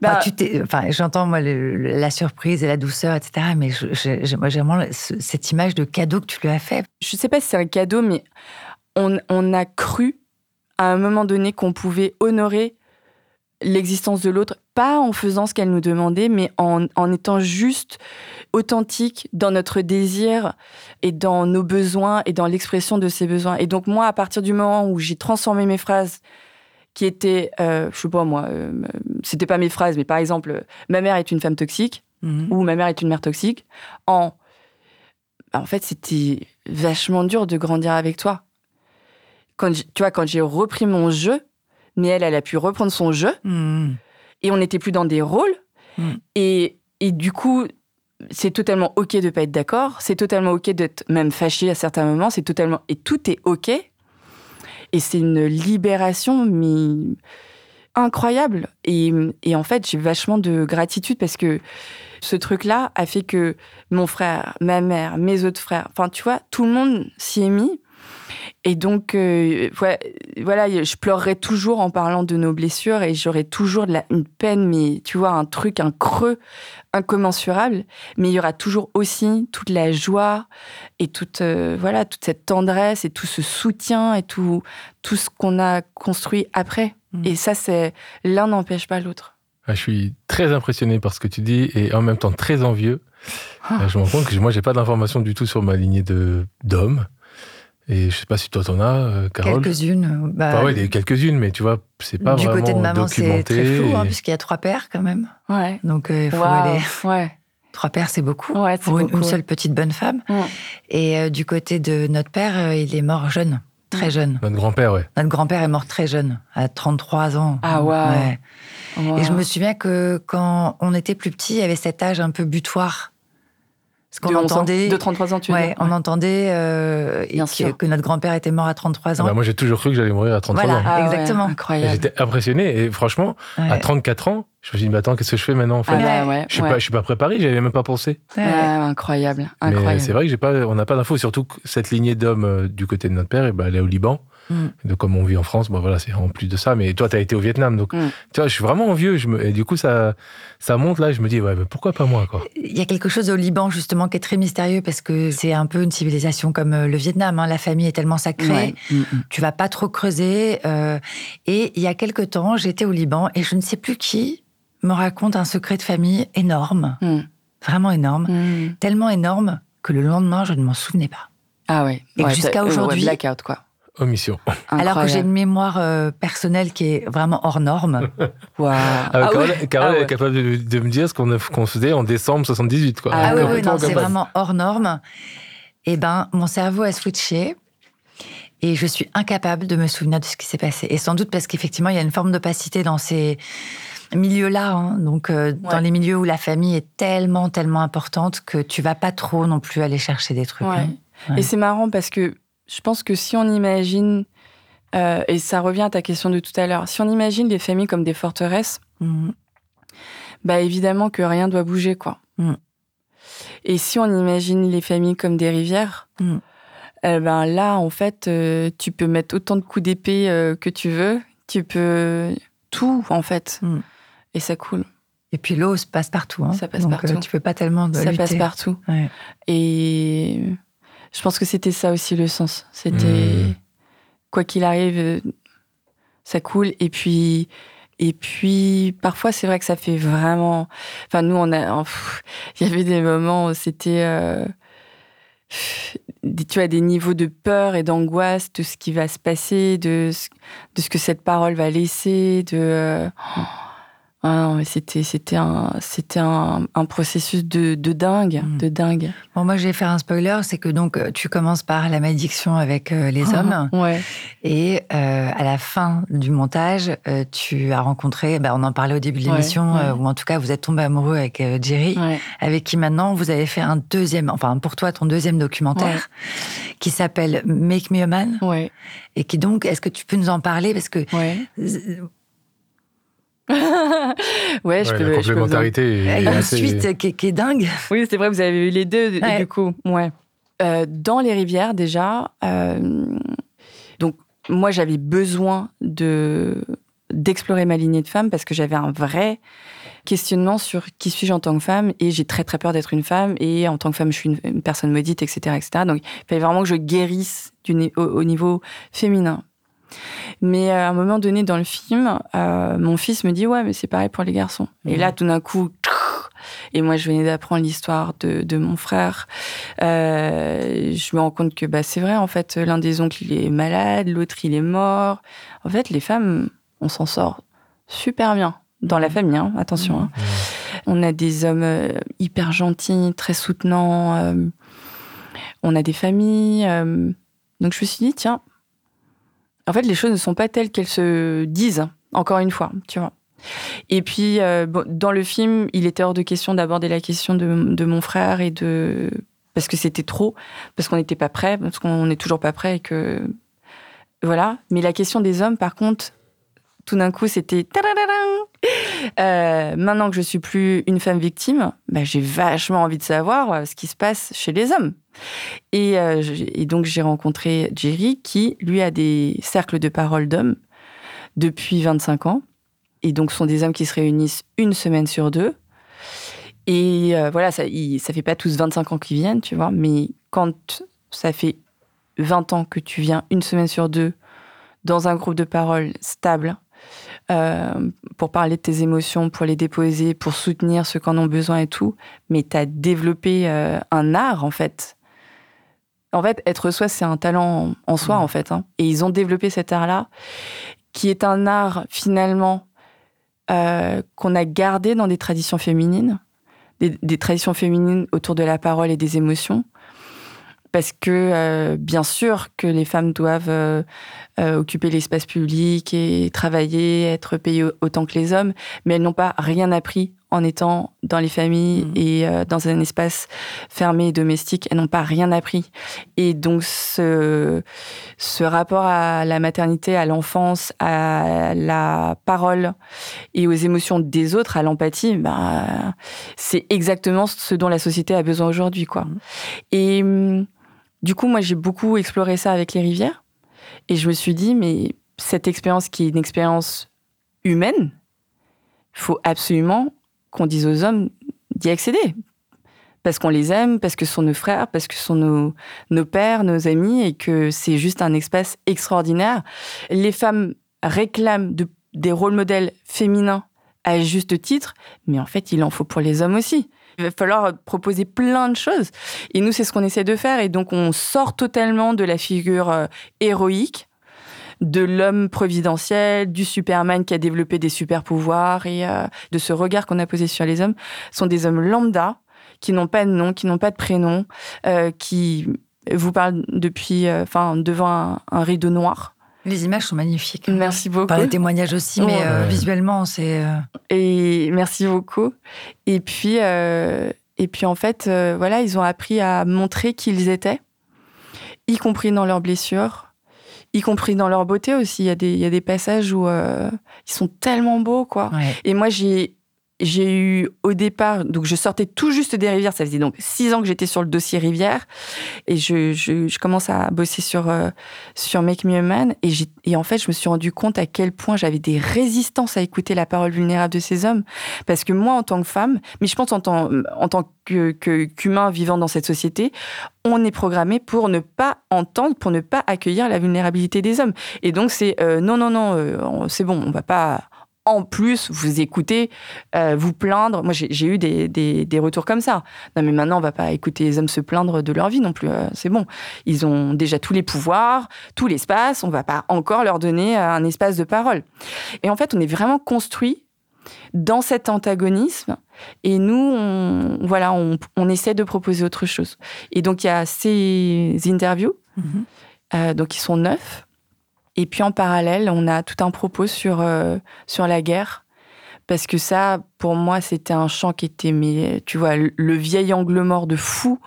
Bah, enfin, j'entends moi le- le- la surprise et la douceur, etc. Mais je- je- j'ai moi, j'ai vraiment ce- cette image de cadeau que tu lui as fait. je sais pas si c'est un cadeau, mais on, on a cru à un moment donné qu'on pouvait honorer l'existence de l'autre, pas en faisant ce qu'elle nous demandait, mais en, en étant juste authentique dans notre désir et dans nos besoins et dans l'expression de ces besoins. Et donc moi, à partir du moment où j'ai transformé mes phrases qui étaient, euh, je sais pas moi, euh, c'était pas mes phrases, mais par exemple, ma mère est une femme toxique, ou ma mère est une mère toxique, en, bah, en fait, c'était vachement dur de grandir avec toi. Quand, tu vois, quand j'ai repris mon jeu, mais elle, elle a pu reprendre son jeu, Mhm. et on n'était plus dans des rôles, Mm. et, et du coup, c'est totalement ok de pas être d'accord, c'est totalement ok d'être même fâché à certains moments, c'est totalement et tout est ok, et c'est une libération mais incroyable. Et, et en fait, j'ai vachement de gratitude parce que ce truc-là a fait que mon frère, ma mère, mes autres frères, enfin, tu vois, tout le monde s'y est mis. Et donc, euh, voilà, voilà, je pleurerai toujours en parlant de nos blessures et j'aurai toujours de la- une peine, mais tu vois, un truc, un creux incommensurable. Mais il y aura toujours aussi toute la joie et toute, euh, voilà, toute cette tendresse et tout ce soutien et tout, tout ce qu'on a construit après. Mm. Et ça, c'est l'un n'empêche pas l'autre. Ah, Je suis très impressionné par ce que tu dis et en même temps très envieux. Ah. Euh, Je me rends compte que moi, j'ai pas d'informations du tout sur ma lignée de d'hommes. Et je sais pas si toi t'en as, euh, Carole. Quelques-unes. Bah, Bah ouais, des- quelques-unes, mais tu vois, c'est pas du vraiment côté de maman, c'est documenté. très flou, hein, puisqu'il y a trois pères quand même. Ouais. Donc euh, il faut aller. *laughs* Ouais. Trois pères, c'est beaucoup. Ouais, c'est pour une, beaucoup, une seule petite bonne femme. Mm. Et euh, du côté de notre père, euh, il est mort jeune, très jeune. Notre grand-père, ouais. Notre grand-père est mort très jeune, à 33 ans. Ah. Ouais. Wow. Et je me souviens que quand on était plus petit, il y avait cet âge un peu butoir. Parce qu'on de 11 ans, entendait. De 33 ans, tu veux ouais, dire on entendait euh, Bien que, sûr. que notre grand-père était mort à 33 ans. Bah, moi, j'ai toujours cru que j'allais mourir à 33 Voilà. ans. Ah exactement. Incroyable. J'étais impressionné. Et franchement, Ouais. à 34 ans, je me suis dit, mais attends, qu'est-ce que je fais maintenant en fait? Ah ouais, Je suis ouais. pas, je suis pas préparé, j'avais même pas pensé. Ouais. Ouais, incroyable, c'est vrai que j'ai pas, on n'a pas d'infos. Surtout que cette lignée d'hommes euh, du côté de notre père, et ben, elle est au Liban. Mm. Donc, comme on vit en France, bon, voilà, c'est en plus de ça. Mais toi, tu as été au Vietnam. Donc, Mm. tu vois, je suis vraiment envieux. Je me, et du coup, ça, ça monte là. Je me dis, ouais, mais pourquoi pas moi, quoi? Il y a quelque chose au Liban justement qui est très mystérieux parce que c'est un peu une civilisation comme euh, le Vietnam. hein. La famille est tellement sacrée. Ouais. Mm, mm. Tu vas pas trop creuser. euh, et il y a quelque temps, j'étais au Liban et je ne sais plus qui me raconte un secret de famille énorme, Mm. vraiment énorme, tellement énorme que le lendemain, je ne m'en souvenais pas. Ah ouais. Et Ouais, jusqu'à euh, ouais, aujourd'hui- blackout, quoi. Omission. Alors que j'ai une mémoire euh, personnelle qui est vraiment hors norme. *laughs* Ah, Ah Carole, ouais. Carole Ah est capable de, de me dire ce qu'on a- qu'on faisait en décembre 78, quoi. Ah oui, oui, c'est vraiment hors norme. Eh ben, mon cerveau a switché et je suis incapable de me souvenir de ce qui s'est passé. Et sans doute parce qu'effectivement, il y a une forme d'opacité dans ces milieux-là. hein. Donc, euh, dans les milieux où la famille est tellement, tellement importante que tu vas pas trop non plus aller chercher des trucs. Ouais. hein. Ouais. Et c'est marrant parce que je pense que si on imagine, euh, et ça revient à ta question de tout à l'heure, si on imagine les familles comme des forteresses, Mhm. bah évidemment que rien doit bouger, quoi. Mm. Et si on imagine les familles comme des rivières, Mm. eh ben là, en fait, euh, tu peux mettre autant de coups d'épée euh, que tu veux, tu peux tout, en fait, Mm. et ça coule, Et puis l'eau se passe partout. hein. Ça passe Donc, partout. tu peux pas tellement de ça lutter. passe partout. Ouais. Et je pense que c'était ça aussi le sens. C'était Mm. quoi qu'il arrive, euh, ça coule. Et puis, et puis parfois c'est vrai que ça fait vraiment. Enfin nous on a, il y avait des moments où c'était, euh, tu as des niveaux de peur et d'angoisse de ce qui va se passer, de ce, de ce que cette parole va laisser, de. euh, ah c'était c'était un c'était un, un processus de, de dingue, Mm. de dingue. Bon, moi, je vais faire un spoiler, c'est que donc euh, tu commences par la malédiction avec euh, les hommes. Ouais. Et euh, à la fin du montage, euh, tu as rencontré, bah, on en parlait au début de l'émission, ouais. ou en tout cas vous êtes tombé amoureux avec Jerry, avec qui maintenant vous avez fait un deuxième, enfin pour toi ton deuxième documentaire, qui s'appelle Make Me a Man, et qui donc, est-ce que tu peux nous en parler? Parce que Ouais. *laughs* ouais, je Ouais, peux. la je peux vous en- complémentarité. il est y a une assez- suite qui, est- qui est dingue. Oui, c'est vrai, vous avez eu les deux, du- Ouais. du coup. Ouais. Euh, dans les rivières, déjà, euh, donc moi, j'avais besoin de d'explorer ma lignée de femme parce que j'avais un vrai questionnement sur qui suis-je en tant que femme et j'ai très très peur d'être une femme et en tant que femme je suis une, une personne maudite etc etc donc il fallait vraiment que je guérisse du, ni- au, au niveau féminin mais euh, à un moment donné dans le film euh, mon fils me dit ouais mais c'est pareil pour les garçons et Mhm. là tout d'un coup et moi je venais d'apprendre l'histoire de, de mon frère euh, je me rends compte que bah, c'est vrai en fait l'un des oncles il est malade l'autre il est mort en fait les femmes on s'en sort super bien dans la famille hein, attention hein. On a des hommes euh, hyper gentils, très soutenants. euh, on a des familles. euh, donc je me suis dit, tiens, en fait, les choses ne sont pas telles qu'elles se disent, encore une fois, tu vois. Et puis, euh, dans le film, il était hors de question d'aborder la question de, de mon frère et de. Parce que c'était trop, parce qu'on n'était pas prêt, parce qu'on n'est toujours pas prêt et que. Voilà. Mais la question des hommes, par contre, tout d'un coup, c'était. euh, maintenant que je suis plus une femme victime, bah, j'ai vachement envie de savoir euh, ce qui se passe chez les hommes. Et, euh, et donc j'ai rencontré Jerry qui, lui, a des cercles de parole d'hommes depuis 25 ans. Et donc, ce sont des hommes qui se réunissent une semaine sur deux. Et voilà, ça, ne ça fait pas tous 25 ans qu'ils viennent, tu vois, mais quand ça fait 20 ans que tu viens une semaine sur deux dans un groupe de parole stable, euh, pour parler de tes émotions, pour les déposer, pour soutenir ceux qui en ont besoin et tout, mais tu as développé euh, un art, en fait, En fait, être soi, c'est un talent en soi, Mm. en fait. hein. Et ils ont développé cet art-là, qui est un art, finalement, euh, qu'on a gardé dans des traditions féminines, des, des traditions féminines autour de la parole et des émotions. Parce que, euh, bien sûr, que les femmes doivent euh, euh, occuper l'espace public et travailler, être payées autant que les hommes, mais elles n'ont pas rien appris en étant dans les familles Mhm. et euh, dans un espace fermé et domestique. Elles n'ont pas rien appris. Et donc, ce, ce rapport à la maternité, à l'enfance, à la parole et aux émotions des autres, à l'empathie, bah, c'est exactement ce dont la société a besoin aujourd'hui. quoi. Mhm. Et hum, du coup, moi, j'ai beaucoup exploré ça avec les rivières. Et je me suis dit, mais cette expérience qui est une expérience humaine, il faut absolument qu'on dise aux hommes d'y accéder. Parce qu'on les aime, parce que ce sont nos frères, parce que ce sont nos, nos pères, nos amis, et que c'est juste un espace extraordinaire. Les femmes réclament de- des rôles modèles féminins à juste titre, mais en fait, il en faut pour les hommes aussi. Il va falloir proposer plein de choses. Et nous, c'est ce qu'on essaie de faire. Et donc, on sort totalement de la figure euh, héroïque, de l'homme providentiel, du Superman qui a développé des super pouvoirs et euh, de ce regard qu'on a posé sur les hommes. Ce sont des hommes lambda qui n'ont pas de nom, qui n'ont pas de prénom, euh, qui vous parlent depuis, enfin, devant un rideau noir. Les images sont magnifiques. Merci beaucoup. Par les témoignages aussi, mais Ouais. euh, visuellement, c'est. euh, Et merci beaucoup. Et puis, euh, et puis en fait, euh, voilà, ils ont appris à montrer qui ils étaient, y compris dans leurs blessures, y compris dans leur beauté aussi. Il y a des, il y a des passages où ils sont tellement beaux, quoi. ouais. Et moi, j'ai j'ai eu au départ, donc je sortais tout juste des rivières, ça faisait donc six ans que j'étais sur le dossier rivière, et je, commence à bosser sur, euh, sur Make Me a Man, et, en fait, je me suis rendu compte à quel point j'avais des résistances à écouter la parole vulnérable de ces hommes, parce que moi, en tant que femme, mais je pense en tant, en tant que- que- qu'humain vivant dans cette société, on est programmé pour ne pas entendre, pour ne pas accueillir la vulnérabilité des hommes. Et donc, c'est euh, non, non, non, euh, c'est bon, on va pas en plus vous écouter, euh, vous plaindre. Moi, j'ai eu des, des, des retours comme ça. Non, mais maintenant, on va pas écouter les hommes se plaindre de leur vie non plus. euh, c'est bon. Ils ont déjà tous les pouvoirs, tout l'espace. On va pas encore leur donner euh, un espace de parole. Et en fait, on est vraiment construit dans cet antagonisme. Et nous, on, voilà, on, on essaie de proposer autre chose. Et donc, il y a ces interviews. Euh, donc, ils sont neuf. Et puis, en parallèle, on a tout un propos sur, euh, sur la guerre. Parce que ça, pour moi, c'était un chant qui était, mais, tu vois, le, vieil angle mort de fou.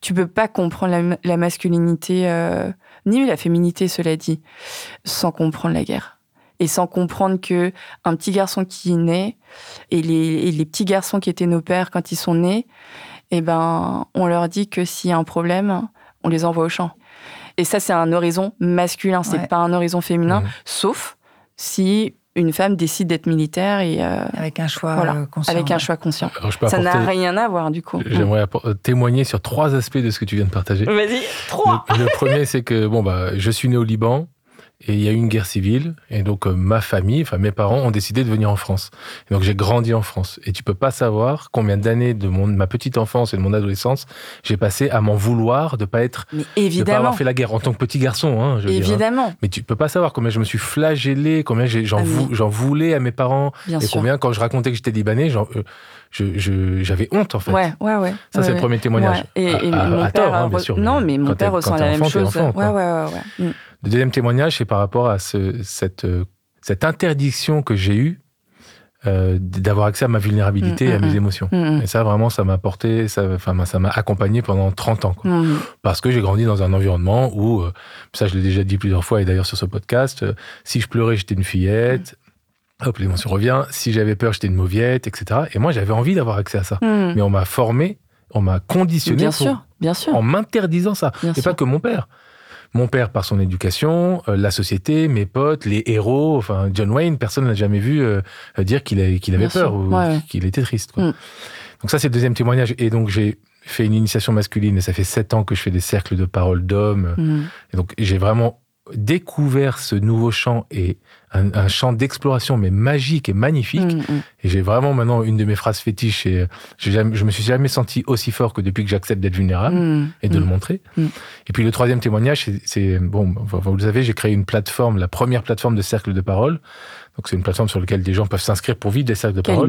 Tu peux pas comprendre la, masculinité, euh, ni la féminité, cela dit, sans comprendre la guerre. Et sans comprendre que un petit garçon qui naît, et les, et les petits garçons qui étaient nos pères quand ils sont nés, eh ben, on leur dit que s'il y a un problème, on les envoie au champ. Et ça, c'est un horizon masculin, c'est Ouais. pas un horizon féminin, Mhm. sauf si une femme décide d'être militaire et euh, Avec un choix Voilà, euh, conscient. avec un choix conscient. Alors, Ça n'a rien à voir du coup. J'aimerais euh, témoigner sur trois aspects de ce que tu viens de partager. Vas-y, trois. Le, le premier, c'est que bon bah, je suis né au Liban et il y a eu une guerre civile et donc euh, ma famille, enfin mes parents ont décidé de venir en France. Et donc j'ai grandi en France et tu peux pas savoir combien d'années de mon ma petite enfance et de mon adolescence j'ai passé à m'en vouloir de pas être Mais de pas évidemment, avoir fait la guerre en tant que petit garçon. Hein, je veux dire, hein. évidemment, Mais tu peux pas savoir combien je me suis flagellé, combien j'en Ah, vou- j'en voulais à mes parents bien et sûr. combien quand je racontais que j'étais libanais, j'en- euh, je- j'avais honte en fait. Ouais, ouais, ouais. Ça, ouais, c'est le premier témoignage. Ouais. Et, et À- mon à père, tort, hein, bien sûr, non, mais mais mon père ressent la même chose. enfant, ouais, ouais, ouais, ouais. Mm. Le deuxième témoignage, c'est par rapport à ce- cette, euh, cette interdiction que j'ai eue euh, d'avoir accès à ma vulnérabilité Mm, et à mm, mes mm. émotions. Et ça, vraiment, ça m'a porté, ça, enfin, ça m'a accompagné pendant 30 ans. quoi. Parce que j'ai grandi dans un environnement où, euh, ça je l'ai déjà dit plusieurs fois et d'ailleurs sur ce podcast, euh, si je pleurais, j'étais une fillette. Hop, l'émotion revient. Si j'avais peur, j'étais une mauviette, etc. Et moi, j'avais envie d'avoir accès à ça. Mais on m'a formé, on m'a conditionné Bien pour- sûr, bien sûr. en m'interdisant ça. Bien Et sûr. pas que mon père. Mon père par son éducation, euh, la société, mes potes, les héros. Enfin, John Wayne, personne n'a jamais vu euh, dire qu'il avait Bien peur sûr. ou ouais. qu'il était triste. quoi. Mm. Donc ça, c'est le deuxième témoignage. Et donc, j'ai fait une initiation masculine et ça fait sept ans que je fais des cercles de parole d'hommes. Mm. Et donc, j'ai vraiment découvert ce nouveau champ et un, un champ d'exploration mais magique et magnifique. Mm, mm. Et j'ai vraiment maintenant une de mes phrases fétiches. Et jamais- je me suis jamais senti aussi fort que depuis que j'accepte d'être vulnérable Mm, et de le montrer. Et puis le troisième témoignage, c'est- bon, vous le savez, j'ai créé une plateforme, la première plateforme de cercle de parole. Donc c'est une plateforme sur laquelle des gens peuvent s'inscrire pour vivre des cercles de parole.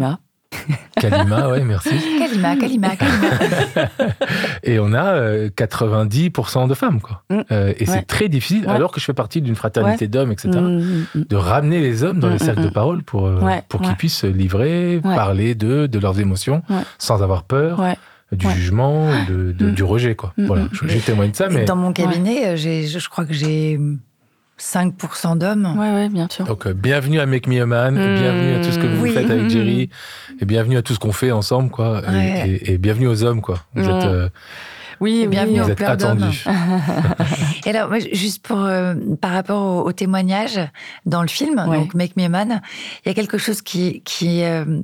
*laughs* Kalima. Ouais, merci. Kalima, Kalima, Kalima. *laughs* Et on a euh, 90% de femmes, quoi. Mm. Euh, et Ouais. c'est très difficile, Ouais. alors que je fais partie d'une fraternité d'hommes, etc. Mm, mm. De ramener les hommes dans les cercles de parole pour, euh, pour qu'ils puissent se livrer, parler d'eux, de leurs émotions, sans avoir peur du Ouais. jugement, de, de- du rejet, quoi. Voilà, je, je témoigne de ça, mais. Dans mon cabinet, euh, je crois que j'ai 5% d'hommes. Ouais, ouais, bien sûr. Donc, euh, bienvenue à Make Me a Man, et bienvenue à tout ce que vous Oui. faites avec Jerry, et bienvenue à tout ce qu'on fait ensemble, quoi. Et- Ouais. Et, et bienvenue aux hommes, quoi. Vous Mm. êtes, euh, Oui, Bienvenue au pleurs d'hommes. *laughs* Et alors, moi, juste pour euh, par rapport au, au témoignage dans le film, Ouais. donc Make Me a Man, il y a quelque chose qui qui euh,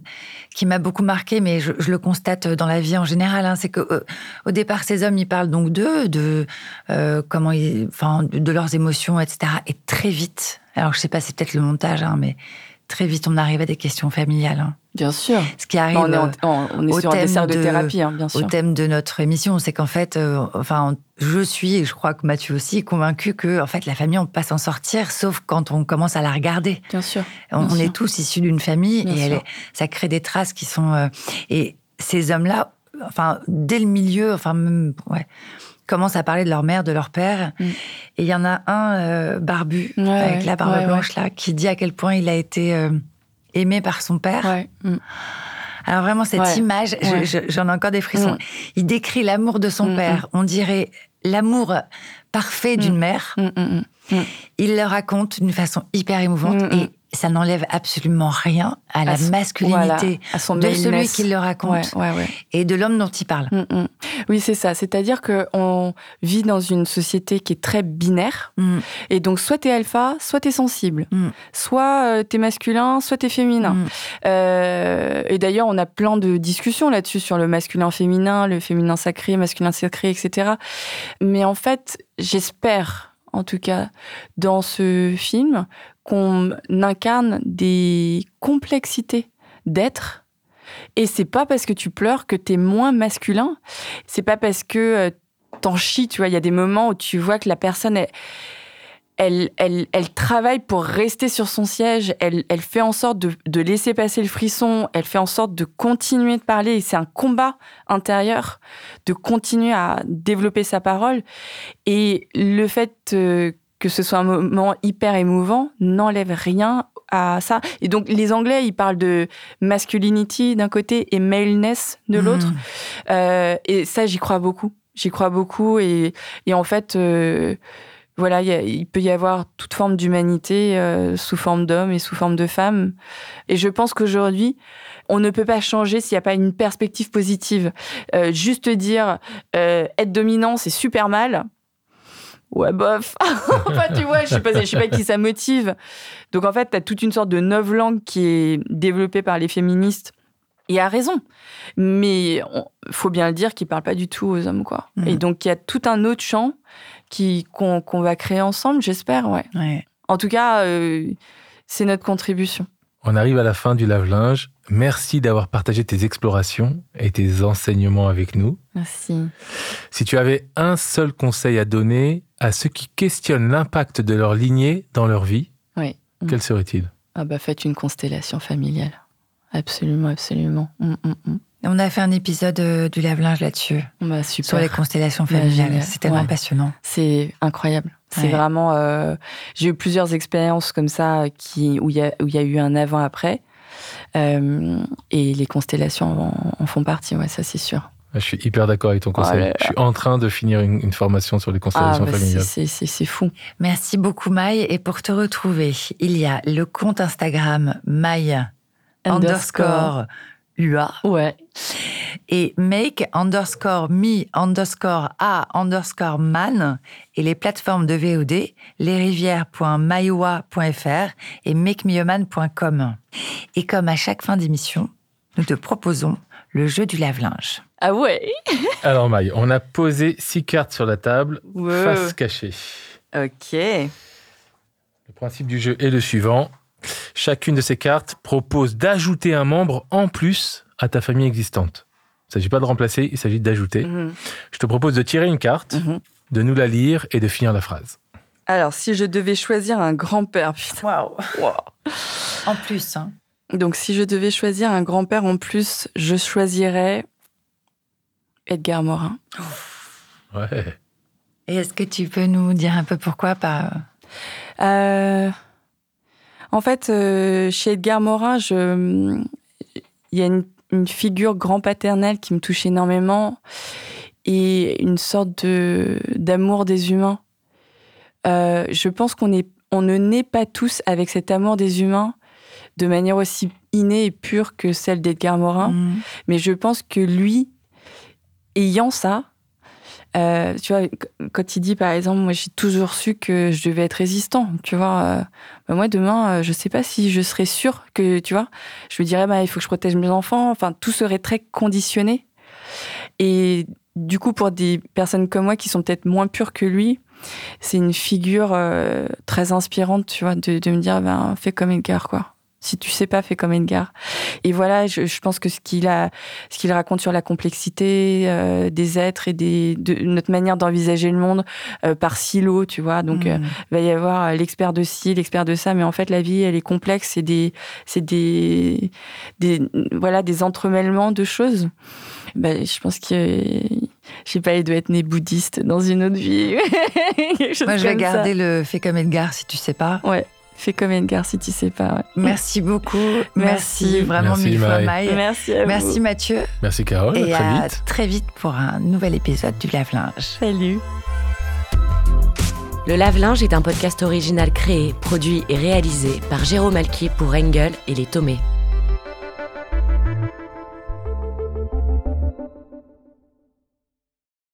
qui m'a beaucoup marqué, mais je, je le constate dans la vie en général. hein, c'est que euh, au départ, ces hommes, ils parlent donc d'eux, de euh, comment ils, enfin, de, de leurs émotions, etc. Et très vite, alors je sais pas, c'est peut-être le montage, hein, mais très vite, on arrive à des questions familiales. hein. Bien sûr. Ce qui arrive. on est, en- euh, on est au sur un thème dessert de, de- thérapie, hein, bien au sûr. thème de notre émission, c'est qu'en fait, euh, enfin, je suis, et je crois que Mathieu aussi, convaincu que en fait, la famille, on peut pas s'en sortir, sauf quand on commence à la regarder. Bien sûr. On, Bien on sûr. est tous issus d'une famille Bien et elle sûr. est- ça crée des traces qui sont. euh, et ces hommes-là, enfin, dès le milieu, enfin, même, ouais, commencent à parler de leur mère, de leur père. Mm. Et il y en a un euh, barbu Ouais, avec la barbe ouais, blanche là, qui dit à quel point il a été euh, aimé par son père. Mm. Alors vraiment, cette image, je- Ouais. je- j'en ai encore des frissons. Mm. Il décrit l'amour de son père. On dirait l'amour parfait d'une mère. Il le raconte d'une façon hyper émouvante et ça n'enlève absolument rien à la À masculinité voilà, à son de celui qui le raconte Ouais, ouais, ouais. et de l'homme dont il parle. Mm, mm. Oui, c'est ça. C'est-à-dire qu'on vit dans une société qui est très binaire. Mm. Et donc, soit t'es alpha, soit t'es sensible. Soit euh, t'es masculin, soit t'es féminin. Euh, et d'ailleurs, on a plein de discussions là-dessus sur le masculin-féminin, le féminin sacré, masculin sacré, etc. Mais en fait, j'espère, en tout cas, dans ce film, qu'on incarne des complexités d'être. Et c'est pas parce que tu pleures que t'es moins masculin. C'est pas parce que euh, t'en chies, tu vois. Il y a des moments où tu vois que la personne, elle, elle, elle, travaille pour rester sur son siège. Elle, elle fait en sorte de, de laisser passer le frisson. Elle fait en sorte de continuer de parler. Et c'est un combat intérieur de continuer à développer sa parole. Et le fait euh, que ce soit un moment hyper émouvant n'enlève rien à ça. Et donc, les Anglais, ils parlent de masculinity d'un côté et maleness de l'autre. Mm. Euh, et ça, j'y crois beaucoup. J'y crois beaucoup. Et, et en fait, euh, voilà, il peut y avoir toute forme d'humanité euh, sous forme d'homme et sous forme de femme. Et je pense qu'aujourd'hui, on ne peut pas changer s'il n'y a pas une perspective positive. Euh, juste dire euh, être dominant, c'est super mal. Ouais, bof. *laughs* enfin, tu vois, je sais pas, je sais pas qui ça motive. Donc, en fait, tu as toute une sorte de neuf langue qui est développée par les féministes. Et a raison. Mais on- faut bien le dire qu'ils parlent pas du tout aux hommes, quoi. Mhm. Et donc, il y a tout un autre champ qui, qu'on, qu'on va créer ensemble, j'espère, ouais. Ouais. En tout cas, euh, c'est notre contribution. On arrive à la fin du lave-linge. Merci d'avoir partagé tes explorations et tes enseignements avec nous. Merci. Si tu avais un seul conseil à donner à ceux qui questionnent l'impact de leur lignée dans leur vie, Oui. quel serait-il? Ah bah, faites une constellation familiale. Absolument, absolument. Mm, mm, mm. On a fait un épisode euh, du lave-linge là-dessus, Bah, super. sur les constellations Bah, familiales. C'est tellement Ouais. passionnant. C'est incroyable. C'est Ouais. vraiment. euh, J'ai eu plusieurs expériences comme ça qui, où il y, a- où il y a eu un avant-après. Euh, et les constellations en, en font partie, ouais, ça c'est sûr. Je suis hyper d'accord avec ton conseil. Je suis en train de finir une, une formation sur les Ah, constellations bah, c'est- familiales. c'est fou. Merci beaucoup, Maï. Et pour te retrouver, il y a le compte Instagram Maï underscore UA Ouais. et make underscore me underscore a underscore man et les plateformes de VOD lesrivières.maioa.fr et makemeaman.com. Et comme à chaque fin d'émission, nous te proposons le jeu du lave-linge. Ah ouais Alors Maï, on a posé six cartes sur la table, Wow. face cachée. Ok. principe du jeu est le suivant. Chacune de ces cartes propose d'ajouter un membre en plus à ta famille existante. Il ne s'agit pas de remplacer, il s'agit d'ajouter. Mhm. Je te propose de tirer une carte, Mhm. de nous la lire et de finir la phrase. Alors, si je devais choisir un grand-père, putain. Waouh. Wow. En plus, hein. Donc, si je devais choisir un grand-père en plus, je choisirais Edgar Morin. Ouais. Et est-ce que tu peux nous dire un peu pourquoi pas Euh, en fait, euh, chez Edgar Morin, je, il y a une, une figure grand-paternelle qui me touche énormément et une sorte de d'amour des humains. Euh, je pense qu'on est, on ne naît pas tous avec cet amour des humains de manière aussi innée et pure que celle d'Edgar Morin. Mhm. Mais je pense que lui, ayant ça, euh, tu vois, qu- quand il dit par exemple, moi j'ai toujours su que je devais être résistant, tu vois, euh, bah, moi demain, euh, je sais pas si je serais sûre que, tu vois, je me dirais, bah, il faut que je protège mes enfants, enfin, tout serait très conditionné. Et du coup, pour des personnes comme moi qui sont peut-être moins pures que lui, c'est une figure euh, très inspirante, tu vois, de, de me dire, ben, fais comme Edgar, quoi. Si tu sais pas, fais comme Edgar. Et voilà, je, je pense que ce qu'il a, ce qu'il raconte sur la complexité euh, des êtres et des, de notre manière d'envisager le monde euh, par silo, tu vois. Donc, euh, Mhm. il va y avoir euh, l'expert de ci, l'expert de ça, mais en fait, la vie, elle est complexe. C'est des, c'est des, des, voilà, des entremêlements de choses. Ben, je pense que, je sais pas, il doit être né bouddhiste dans une autre vie. *laughs* Moi, je vais ça. garder le fait comme Edgar si tu sais pas. Ouais, fais comme Edgar si tu sais pas. ouais. Merci beaucoup. Merci, Merci. vraiment Merci, mille fois, Maï. Merci à vous. Merci Mathieu. Merci Carole, et à très à vite. très vite pour un nouvel épisode du lave-linge. Salut. Le lave-linge est un podcast original créé, produit et réalisé par Jérôme Alquier pour Engel et les Tomés.